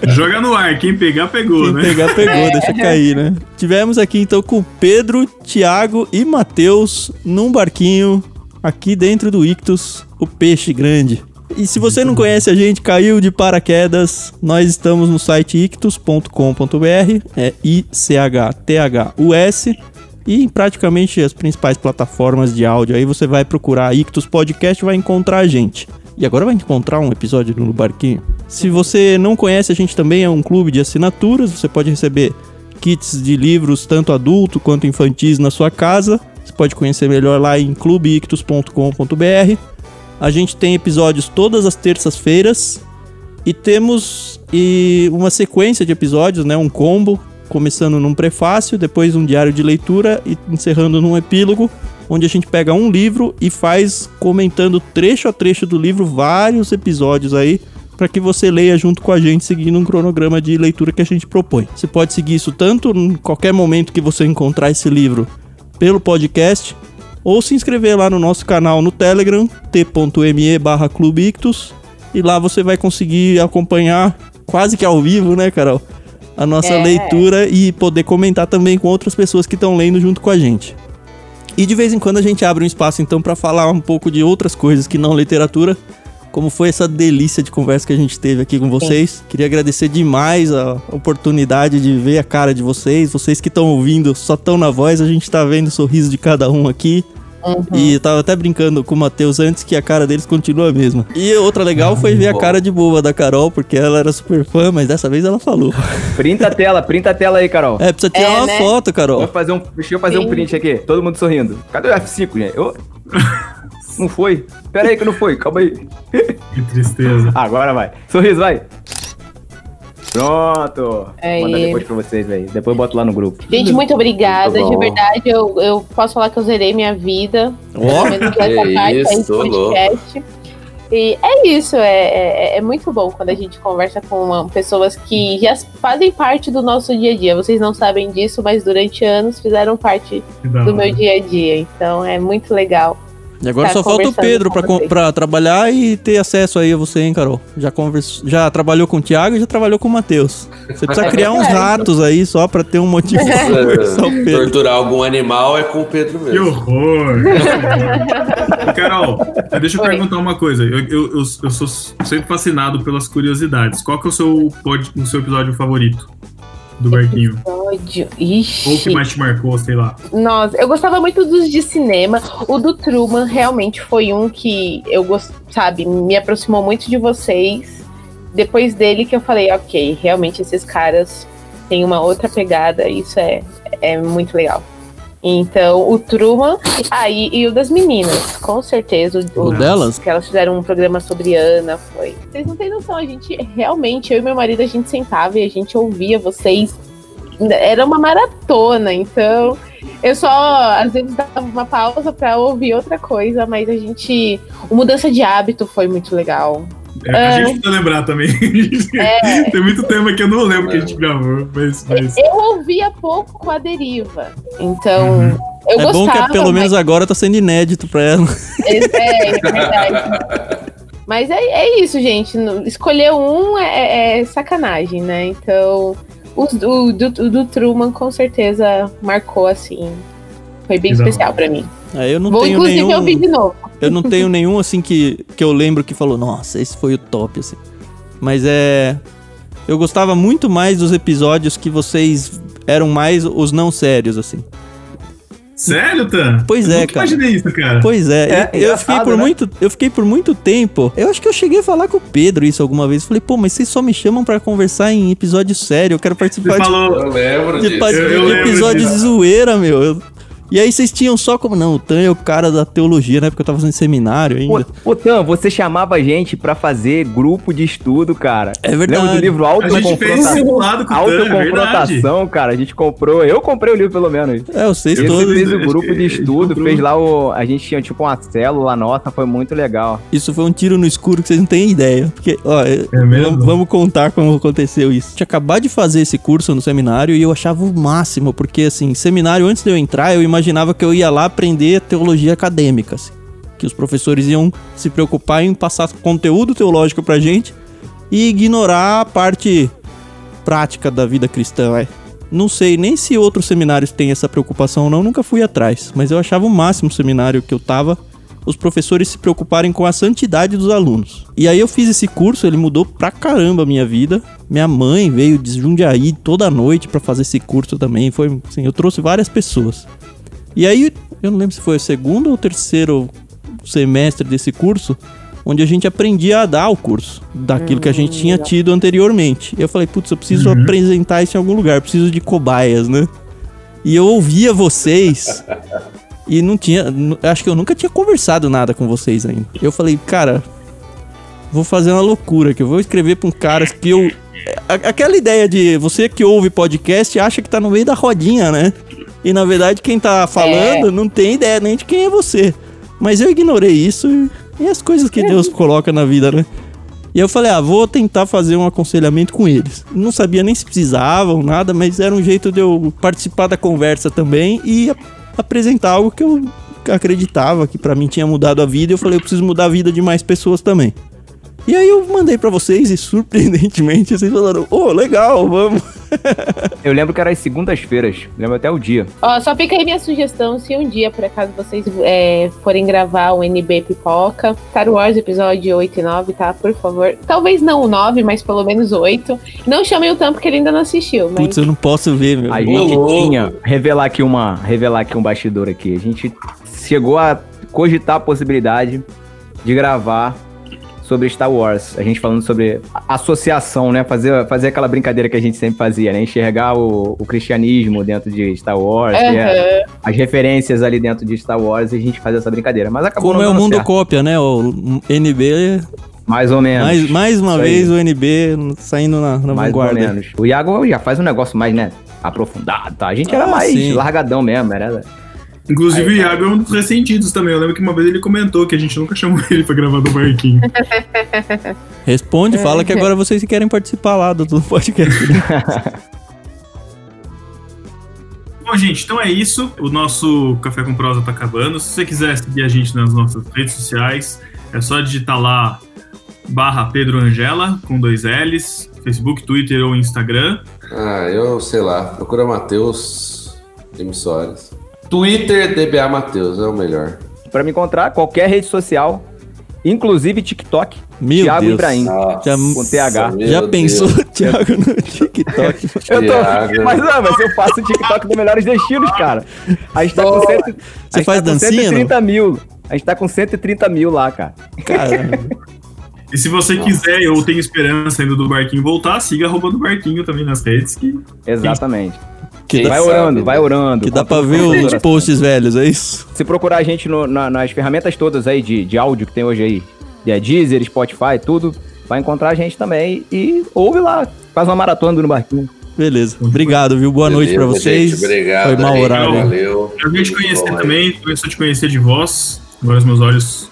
Joga no ar. Quem pegar, pegou, Quem né? pegar, pegou, deixa cair, né? Tivemos aqui então com Pedro, Thiago e Matheus num barquinho aqui dentro do Ictus, o peixe grande. E se você não conhece a gente, caiu de paraquedas, nós estamos no site ictus.com.br, é I-C-H-T-H-U-S, e em praticamente as principais plataformas de áudio. Aí você vai procurar Ictus Podcast e vai encontrar a gente. E agora vai encontrar um episódio no Barquinho. Se você não conhece, a gente também é um clube de assinaturas. Você pode receber kits de livros, tanto adulto quanto infantis, na sua casa. Você pode conhecer melhor lá em clubeictus.com.br. A gente tem episódios todas as terças-feiras. E temos e uma sequência de episódios, né? Um combo, começando num prefácio, depois um diário de leitura e encerrando num epílogo, onde a gente pega um livro e faz comentando trecho a trecho do livro vários episódios aí para que você leia junto com a gente, seguindo um cronograma de leitura que a gente propõe. Você pode seguir isso tanto em qualquer momento que você encontrar esse livro pelo podcast, ou se inscrever lá no nosso canal no Telegram, t.me barra Clube Ictus, e lá você vai conseguir acompanhar quase que ao vivo, né, Carol? a nossa É. leitura e poder comentar também com outras pessoas que estão lendo junto com a gente. E de vez em quando a gente abre um espaço então para falar um pouco de outras coisas que não literatura, como foi essa delícia de conversa que a gente teve aqui com vocês. Queria agradecer demais a oportunidade de ver a cara de vocês. Vocês que estão ouvindo só estão na voz, a gente tá vendo o sorriso de cada um aqui. E eu tava até brincando com o Matheus antes que a cara deles continua a mesma. E outra legal foi ver a cara de boa da Carol, porque ela era super fã, mas dessa vez ela falou. *laughs* Printa a tela, printa a tela aí, Carol. É, precisa tirar É, uma né? foto, Carol. Vou fazer um, deixa eu fazer um Sim. print aqui. Todo mundo sorrindo. Cadê o F5, gente? Eu- *laughs* Não foi? Pera aí que não foi. Calma aí. Que tristeza. *laughs* Agora vai. Sorriso, vai. Pronto. Aí. Vou mandar depois pra vocês aí. Depois eu boto lá no grupo. Gente, muito obrigada. Muito De verdade, eu, eu posso falar que eu zerei minha vida. Essa que aí isso, podcast. E é isso, é, é, é muito bom quando a gente conversa com uma- pessoas que já fazem parte do nosso dia a dia. Vocês não sabem disso, mas durante anos fizeram parte do meu dia a dia. Então é muito legal. E agora Tá só falta o Pedro pra trabalhar e ter acesso aí a você, hein, Carol? Já, conversou, já trabalhou com o Thiago e já trabalhou com o Matheus. Você precisa *laughs* criar uns ratos aí só pra ter um motivo pra *laughs* conversar o Pedro. Torturar algum animal é com o Pedro Que mesmo. horror! *laughs* Ô, Carol, deixa eu Oi. perguntar uma coisa. Eu, eu, eu, eu sou sempre fascinado pelas curiosidades. Qual que é o seu, pod, o seu episódio favorito do Barquinho? Ódio. Ou o que Ixi. mais te marcou, sei lá. Nossa, eu gostava muito dos de cinema. O do Truman realmente foi um que eu gost... sabe, me aproximou muito de vocês. Depois dele que eu falei, ok, realmente esses caras têm uma outra pegada, isso é, é muito legal. Então, o Truman, ah, e, e o das meninas, com certeza. O delas? Que elas fizeram um programa sobre Ana, foi. Vocês não têm noção, a gente realmente, eu e meu marido, a gente sentava e a gente ouvia vocês. Era uma maratona, então eu só às vezes dava uma pausa pra ouvir outra coisa, mas a gente. O mudança de hábito foi muito legal. É, a gente precisa lembrar também. *laughs* É. Tem muito tema que eu não lembro que a gente gravou, mas. mas... Eu ouvia pouco com a deriva. Então, Uhum. eu é gostava. bom que pelo menos mas- agora tá sendo inédito pra ela. É, é verdade. Mas é, é isso, gente. Escolher um é, é- é sacanagem, né? Então, os- o do, do Truman com certeza marcou assim. Foi bem da especial pra mim. É, eu não Vou tenho inclusive nenhum. ouvir de novo. Eu não tenho nenhum assim que, que eu lembro que falou, nossa, esse foi o top, assim. Mas é. Eu gostava muito mais dos episódios que vocês eram mais os não sérios, assim. Sério, Tan? Pois Eu é, nunca cara. imaginei isso, cara. Pois é, É, eu, eu fiquei por né? muito, eu fiquei por muito tempo. Eu acho que eu cheguei a falar com o Pedro isso alguma vez. Falei, pô, mas vocês só me chamam pra conversar em episódio sério. Eu quero Você participar de, falou. Eu lembro de, disso. pa- Eu- eu de lembro episódios disso. de zoeira, meu. Eu- e aí vocês tinham só como não, o Tan é o cara da teologia, né? Porque eu tava fazendo seminário ainda. Ô, Tan, você chamava a gente pra fazer grupo de estudo, cara. É verdade. Lembra do livro A gente fez Autoconfrontação? simulado com o Tan, é. Autoconfrontação, cara. A gente comprou. Eu comprei o livro, pelo menos. É, vocês Esse todos. fez o grupo de estudo, fez lá o. A gente tinha tipo uma célula nossa, foi muito legal. Isso foi um tiro no escuro que vocês não têm ideia. Porque, ó, eu- É mesmo? vamos, vamos contar como aconteceu isso. Tinha acabado de fazer esse curso no seminário e eu achava o máximo, porque assim, seminário, antes de eu entrar, eu imaginava que eu ia lá aprender teologia acadêmica, assim. Que os professores iam se preocupar em passar conteúdo teológico pra gente e ignorar a parte prática da vida cristã, vai. Não sei nem se outros seminários têm essa preocupação ou não, nunca fui atrás. Mas eu achava o máximo seminário que eu tava os professores se preocuparem com a santidade dos alunos. E aí eu fiz esse curso, ele mudou pra caramba a minha vida. Minha mãe veio de Jundiaí toda noite pra fazer esse curso também. Foi assim, eu trouxe várias pessoas. E aí, eu não lembro se foi o segundo ou terceiro semestre desse curso, onde a gente aprendia a dar o curso daquilo que a gente tinha tido anteriormente. E eu falei, putz, eu preciso Uhum. apresentar isso em algum lugar, eu preciso de cobaias, né? E eu ouvia vocês *laughs* e não tinha. Acho que eu nunca tinha conversado nada com vocês ainda. Eu falei, cara, vou fazer uma loucura que eu vou escrever pra um cara que eu. a- Aquela ideia de você que ouve podcast acha que tá no meio da rodinha, né? E na verdade quem tá falando não tem ideia nem de quem é você. Mas eu ignorei isso e, e as coisas que Deus coloca na vida, né? E eu falei, ah, vou tentar fazer um aconselhamento com eles. Não sabia nem se precisavam, nada, mas era um jeito de eu participar da conversa também e ap- apresentar algo que eu acreditava que pra mim tinha mudado a vida. E eu falei, eu preciso mudar a vida de mais pessoas também. E aí eu mandei pra vocês e surpreendentemente vocês falaram, ô, legal, vamos. *laughs* Eu lembro que era às segundas-feiras. Lembro até o dia. Ó, só fica aí minha sugestão, se um dia, por acaso, vocês é, forem gravar o NB Pipoca, Star Wars episódio 8 e 9, tá? Por favor. Talvez não o 9, mas pelo menos o 8. Não chamem o Tampo que ele ainda não assistiu, mas... Putz, eu não posso ver, meu. A gente tinha, revelar aqui uma, revelar aqui um bastidor aqui. A gente chegou a cogitar a possibilidade de gravar sobre Star Wars. A gente falando sobre associação, né? Fazer, fazer aquela brincadeira que a gente sempre fazia, né? Enxergar o, o cristianismo dentro de Star Wars, a- Aham. as referências ali dentro de Star Wars e a gente fazer essa brincadeira. Mas acabou Como é o mundo certo. cópia, né? O NB, Mais ou menos. mais, mais uma Isso vez aí. o NB saindo na, na mais ou vanguarda. menos. O Iago já faz um negócio mais, né? Aprofundado, tá? A gente era Ah, mais sim. largadão mesmo, era... Inclusive, o Iago é um dos ressentidos também. Eu lembro que uma vez ele comentou que a gente nunca chamou *laughs* ele pra gravar do barquinho. Responde, fala que agora vocês querem participar lá do, do podcast. *laughs* Bom, gente, então é isso. O nosso Café com Prosa tá acabando. Se você quiser seguir a gente nas nossas redes sociais, é só digitar lá barra Pedro Angela, com dois L's, Facebook, Twitter ou Instagram. Ah, eu sei lá. Procura Matheus M. Soares. Twitter, DBA Matheus, é o melhor. Pra me encontrar, qualquer rede social, inclusive TikTok, Meu Thiago Deus. Ibrahim. Nossa, Já- com TH. meu Já Deus. pensou, Thiago, no TikTok? *laughs* Eu tô, mas, ah, mas eu faço TikTok do Melhores Destinos, cara. A gente tá com, cento, Você faz tá com dancinha, 130 mil. A gente tá com 130 mil lá, cara. Cara, E se você quiser ou tem esperança ainda do barquinho voltar, siga arroba do barquinho também nas redes. Que Exatamente. Que Vai sabe, orando, né? vai orando. que dá pra ver os posts velhos, é isso? Se procurar a gente no- na- nas ferramentas todas aí de, de áudio que tem hoje aí, é Deezer, Spotify, tudo, vai encontrar a gente também e ouve lá. Faz uma maratona no barquinho. Beleza. Obrigado, viu? Boa noite pra Beleza, vocês. gente, obrigado. Foi aí, horário. Valeu. eu vim te conhecer bom, também, começou a te conhecer de voz. Agora os meus olhos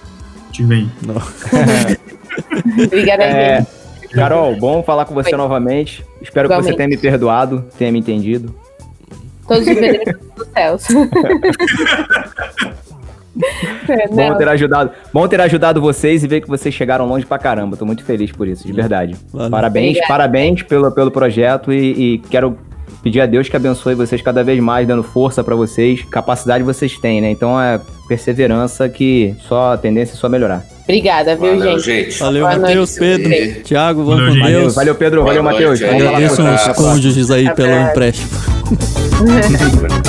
te veem. *laughs* Obrigada, É. Carol, bom falar com você Oi. novamente. Espero que você Igualmente. tenha me perdoado, tenha me entendido. Todos os benefícios dos céus. *laughs* É, Bom não, ter ajudado, bom ter ajudado vocês e ver que vocês chegaram longe pra caramba. Tô muito feliz por isso, de verdade. Valeu. Parabéns, Obrigada. parabéns pelo, pelo projeto e, e quero pedir a Deus que abençoe vocês cada vez mais, dando força pra vocês. Capacidade vocês têm, né? Então é perseverança que só a tendência é só melhorar. Obrigada, viu, Valeu, gente? gente. Valeu, Matheus. Pedro. Thiago, vamos Valeu, com Deus. valeu Pedro, valeu Matheus. Agradeço os cônjuges aí pelo empréstimo.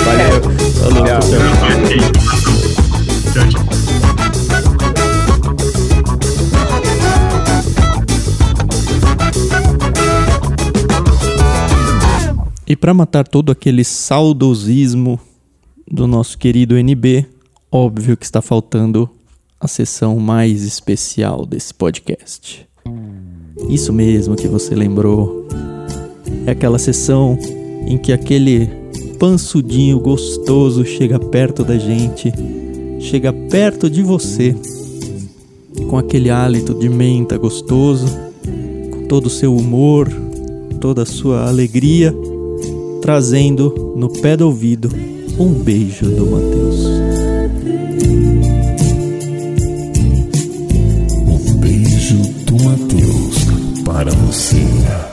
Valeu. Falou, Tchau. Tchau, tchau. E para matar todo aquele saudosismo do nosso querido NB, óbvio que está faltando a sessão mais especial desse podcast. Isso mesmo que você lembrou. É aquela sessão em que aquele pansudinho gostoso chega perto da gente, chega perto de você, com aquele hálito de menta gostoso, com todo o seu humor, toda a sua alegria trazendo no pé do ouvido um beijo do Matheus. Um beijo do Matheus para você.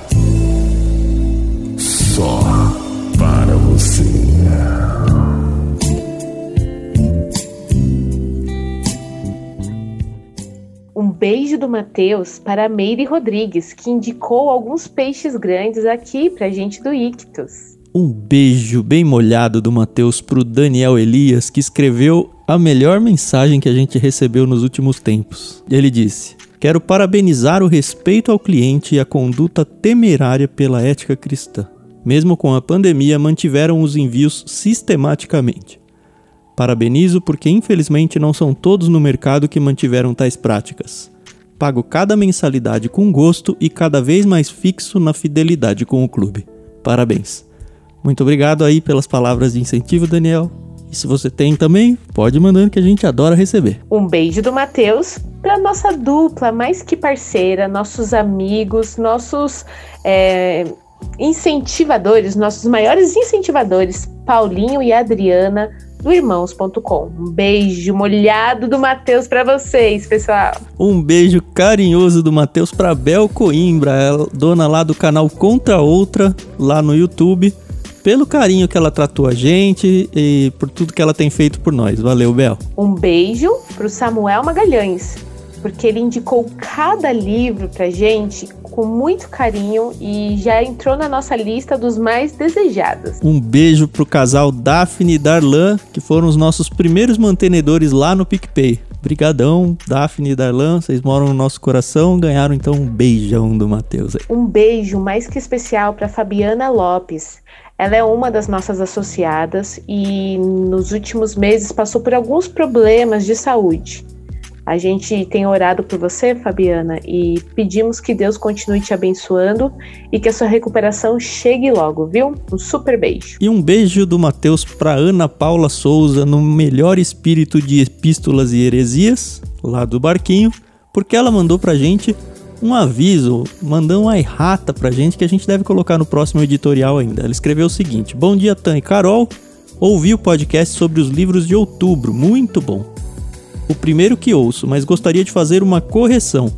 Beijo do Matheus para Meire Rodrigues, que indicou alguns peixes grandes aqui pra gente do Ictus. Um beijo bem molhado do Matheus pro Daniel Elias, que escreveu a melhor mensagem que a gente recebeu nos últimos tempos. Ele disse: Quero parabenizar o respeito ao cliente e a conduta temerária pela ética cristã. Mesmo com a pandemia, mantiveram os envios sistematicamente. Parabenizo porque infelizmente não são todos no mercado que mantiveram tais práticas. Pago cada mensalidade com gosto e cada vez mais fixo na fidelidade com o clube. Parabéns. Muito obrigado aí pelas palavras de incentivo, Daniel. E se você tem também, pode mandando que a gente adora receber. Um beijo do Matheus para nossa dupla, mais que parceira, nossos amigos, nossos é, incentivadores, nossos maiores incentivadores, Paulinho e Adriana, do irmãos.com. Um beijo molhado do Matheus pra vocês, pessoal. Um beijo carinhoso do Matheus pra Bel Coimbra, ela- dona lá do canal Contra Outra, lá no YouTube, pelo carinho que ela tratou a gente e por tudo que ela tem feito por nós. Valeu, Bel. Um beijo pro Samuel Magalhães, porque ele indicou cada livro pra gente com muito carinho e já entrou na nossa lista dos mais desejados. Um beijo pro casal Daphne e Darlan, que foram os nossos primeiros mantenedores lá no PicPay. Brigadão, Daphne e Darlan, vocês moram no nosso coração, ganharam então um beijão do Matheus. Um beijo mais que especial para Fabiana Lopes. Ela é uma das nossas associadas e nos últimos meses passou por alguns problemas de saúde. A gente tem orado por você, Fabiana, e pedimos que Deus continue te abençoando e que a sua recuperação chegue logo, viu? Um super beijo. E um beijo do Matheus pra Ana Paula Souza, no melhor espírito de epístolas e heresias, lá do barquinho, porque ela mandou pra gente um aviso, mandou uma errata pra gente que a gente deve colocar no próximo editorial ainda. Ela escreveu o seguinte: Bom dia, Tan e Carol. Ouvi o podcast sobre os livros de outubro, muito bom. O primeiro que ouço, mas gostaria de fazer uma correção.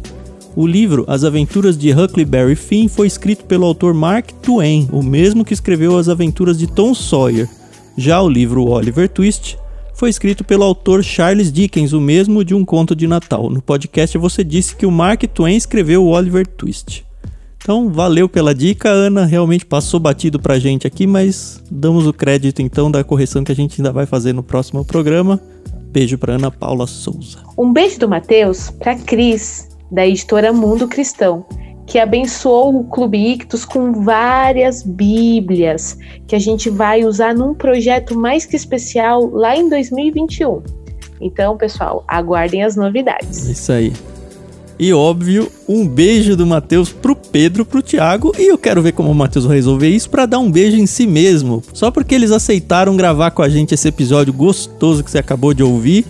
O livro As Aventuras de Huckleberry Finn foi escrito pelo autor Mark Twain, o mesmo que escreveu As Aventuras de Tom Sawyer. Já o livro Oliver Twist foi escrito pelo autor Charles Dickens, o mesmo de Um Conto de Natal. No podcast você disse que o Mark Twain escreveu o Oliver Twist. Então, valeu pela dica, Ana. Realmente passou batido pra gente aqui, mas damos o crédito então da correção que a gente ainda vai fazer no próximo programa. Beijo pra Ana Paula Souza. Um beijo do Matheus para Cris, da editora Mundo Cristão, que abençoou o Clube Ictus com várias Bíblias que a gente vai usar num projeto mais que especial lá em 2021. Então, pessoal, aguardem as novidades. Isso aí. E óbvio, um beijo do Matheus pro Pedro, pro Thiago, e eu quero ver como o Matheus vai resolver isso pra dar um beijo em si mesmo. Só porque eles aceitaram gravar com a gente esse episódio gostoso que você acabou de ouvir.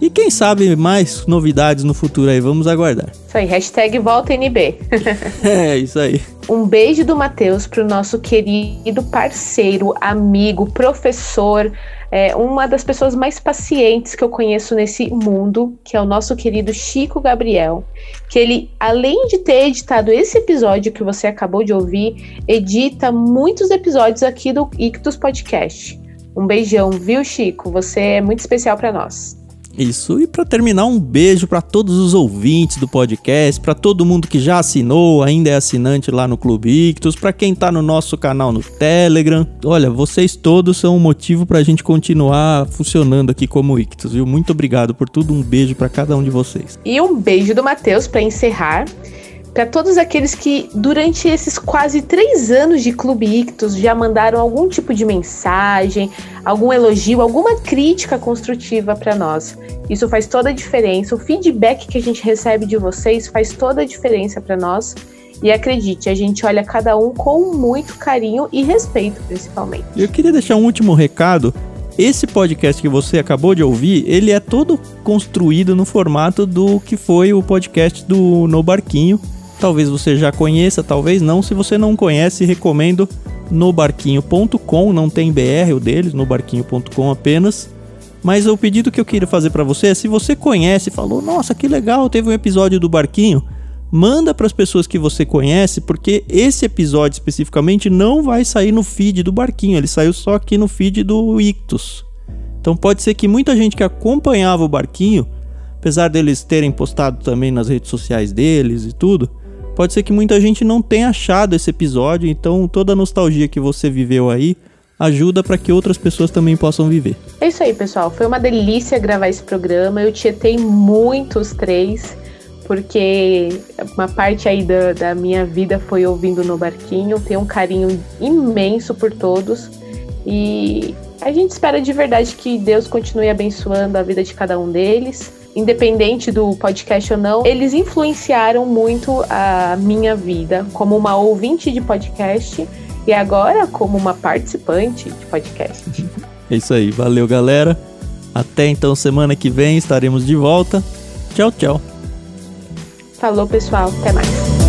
E quem sabe mais novidades no futuro aí, vamos aguardar. Isso aí, hashtag volta NB. *laughs* É, isso aí. Um beijo do Matheus pro nosso querido parceiro, amigo, professor, é, uma das pessoas mais pacientes que eu conheço nesse mundo, que é o nosso querido Chico Gabriel, que ele, além de ter editado esse episódio que você acabou de ouvir, edita muitos episódios aqui do Ictus Podcast. Um beijão, viu, Chico? Você é muito especial para nós. Isso. E pra terminar, um beijo pra todos os ouvintes do podcast, pra todo mundo que já assinou, ainda é assinante lá no Clube Ictus, pra quem tá no nosso canal no Telegram. Olha, vocês todos são um motivo pra gente continuar funcionando aqui como Ictus, viu? Muito obrigado por tudo. Um beijo pra cada um de vocês. E um beijo do Matheus para encerrar. Para todos aqueles que, durante esses quase três anos de Clube Ictus, já mandaram algum tipo de mensagem, algum elogio, alguma crítica construtiva para nós. Isso faz toda a diferença. O feedback que a gente recebe de vocês faz toda a diferença para nós. E acredite, a gente olha cada um com muito carinho e respeito, principalmente. Eu queria deixar um último recado. Esse podcast que você acabou de ouvir, ele é todo construído no formato do que foi o podcast do No Barquinho. Talvez você já conheça, talvez não. Se você não conhece, recomendo nobarquinho.com, não tem BR o deles, nobarquinho.com apenas. Mas o pedido que eu queria fazer para você é se você conhece, falou: "Nossa, que legal, teve um episódio do Barquinho", manda para as pessoas que você conhece, porque esse episódio especificamente não vai sair no feed do Barquinho, ele saiu só aqui no feed do Ictus. Então pode ser que muita gente que acompanhava o Barquinho, apesar deles terem postado também nas redes sociais deles e tudo, pode ser que muita gente não tenha achado esse episódio, então toda a nostalgia que você viveu aí ajuda para que outras pessoas também possam viver. É isso aí, pessoal. Foi uma delícia gravar esse programa. Eu tietei muitos três, porque uma parte aí da, da minha vida foi ouvindo no barquinho. Tenho um carinho imenso por todos. E a gente espera de verdade que Deus continue abençoando a vida de cada um deles. Independente do podcast ou não, eles influenciaram muito a minha vida como uma ouvinte de podcast e agora como uma participante de podcast. É isso aí, valeu galera. Até então semana que vem estaremos de volta. Tchau, tchau. Falou, pessoal. Até mais.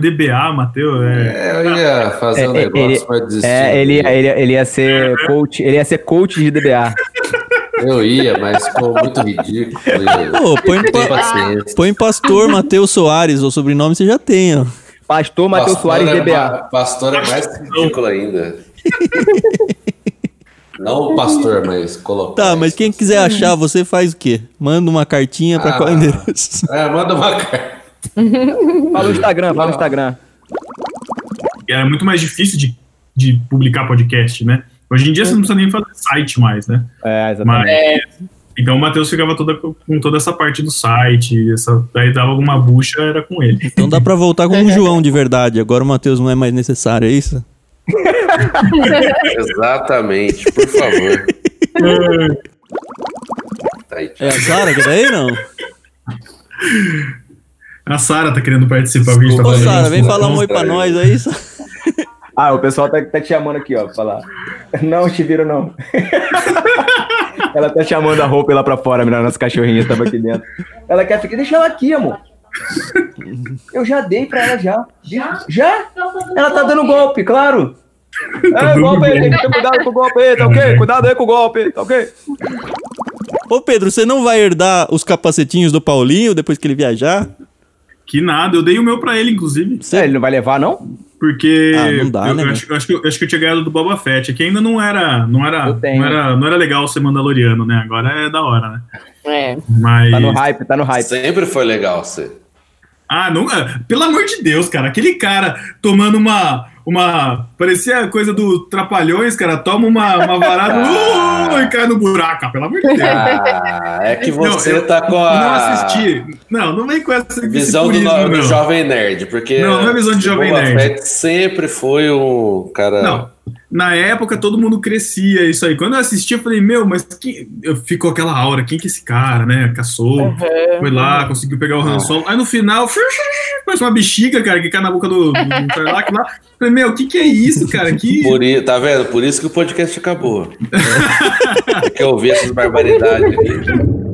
DBA, Matheus. É. É, eu ia fazer um É, negócio, ele- mas desisti. É, ele, ia- ele, ele ia ser coach, ele ia ser coach de DBA. Eu ia, mas ficou muito ridículo. Pô, põe, pa- paciência. põe pastor Matheus Soares, o sobrenome você já tem, ó. Pastor Matheus Soares é DBA. Pastor é mais ridículo ainda. *laughs* Não o pastor, mas colocar. Tá, mas quem quiser achar, você faz o quê? Manda uma cartinha pra Ah. qual endereço? É, manda uma carta. Fala no Instagram, fala no Instagram. Era muito mais difícil de, de publicar podcast, né? Hoje em dia você não precisa nem fazer site mais, né? É, exatamente. Mas. Então o Matheus ficava toda, com toda essa parte do site, essa, daí dava alguma bucha, era com ele. Então dá pra voltar como um *laughs* João de verdade. Agora o Matheus não é mais necessário, é isso? *laughs* Exatamente, por favor. *laughs* Tá aí. É a Sara que tá aí, não? A Sara tá querendo participar. porque a gente tá Ô, Sara, isso. vem falar um oi pra nós aí. Sa- *laughs* Ah, o pessoal tá, tá te chamando aqui, ó, pra falar. Não, Chiviro, não. *laughs* ela tá chamando a roupa lá pra fora, menina, nossa cachorrinha tava aqui dentro. Ela quer ficar, deixa ela aqui, amor. Eu já dei pra ela já. Já? Já? Ela tá dando golpe, claro. É, dando golpe aí, golpe. tem que ter cuidado com o golpe aí, tá ok? Cuidado aí com o golpe, tá ok? Ô, Pedro, você não vai herdar os capacetinhos do Paulinho depois que ele viajar? Que nada, eu dei o meu pra ele, inclusive. É, ele não vai levar, não? Porque Ah, não dá, eu, né, eu acho, eu acho que, eu acho que eu tinha ganhado do Boba Fett, que ainda não era, não era, não era, não era legal ser Mandaloriano, né? Agora é da hora, né? É. Mas Tá no hype, tá no hype. Sempre foi legal você. ah, não, ah, pelo amor de Deus, cara, aquele cara tomando uma uma parecia a coisa do Trapalhões, cara, toma uma, uma varada uh, e cai no buraco, ah, pelo amor de Deus. Ah, é que você Não, tá com Não a assisti. Não, não vem com essa visão do, no- do não. jovem nerd, porque Não, não é visão de jovem nerd. Fett sempre foi um cara. Não. Na época todo mundo crescia isso aí. Quando eu assisti, eu falei, meu, mas que... eu ficou aquela aura, quem que é esse cara, né? Caçou, foi lá, conseguiu pegar o Han Solo. Aí no final, parece uma bexiga, cara, que cai na boca do, do Tarlac lá. Eu Falei, meu, o que que é isso, cara? Que... *laughs* Por, i- tá vendo? Por isso que o podcast acabou. *laughs* Porque eu ouvi essas barbaridades aqui.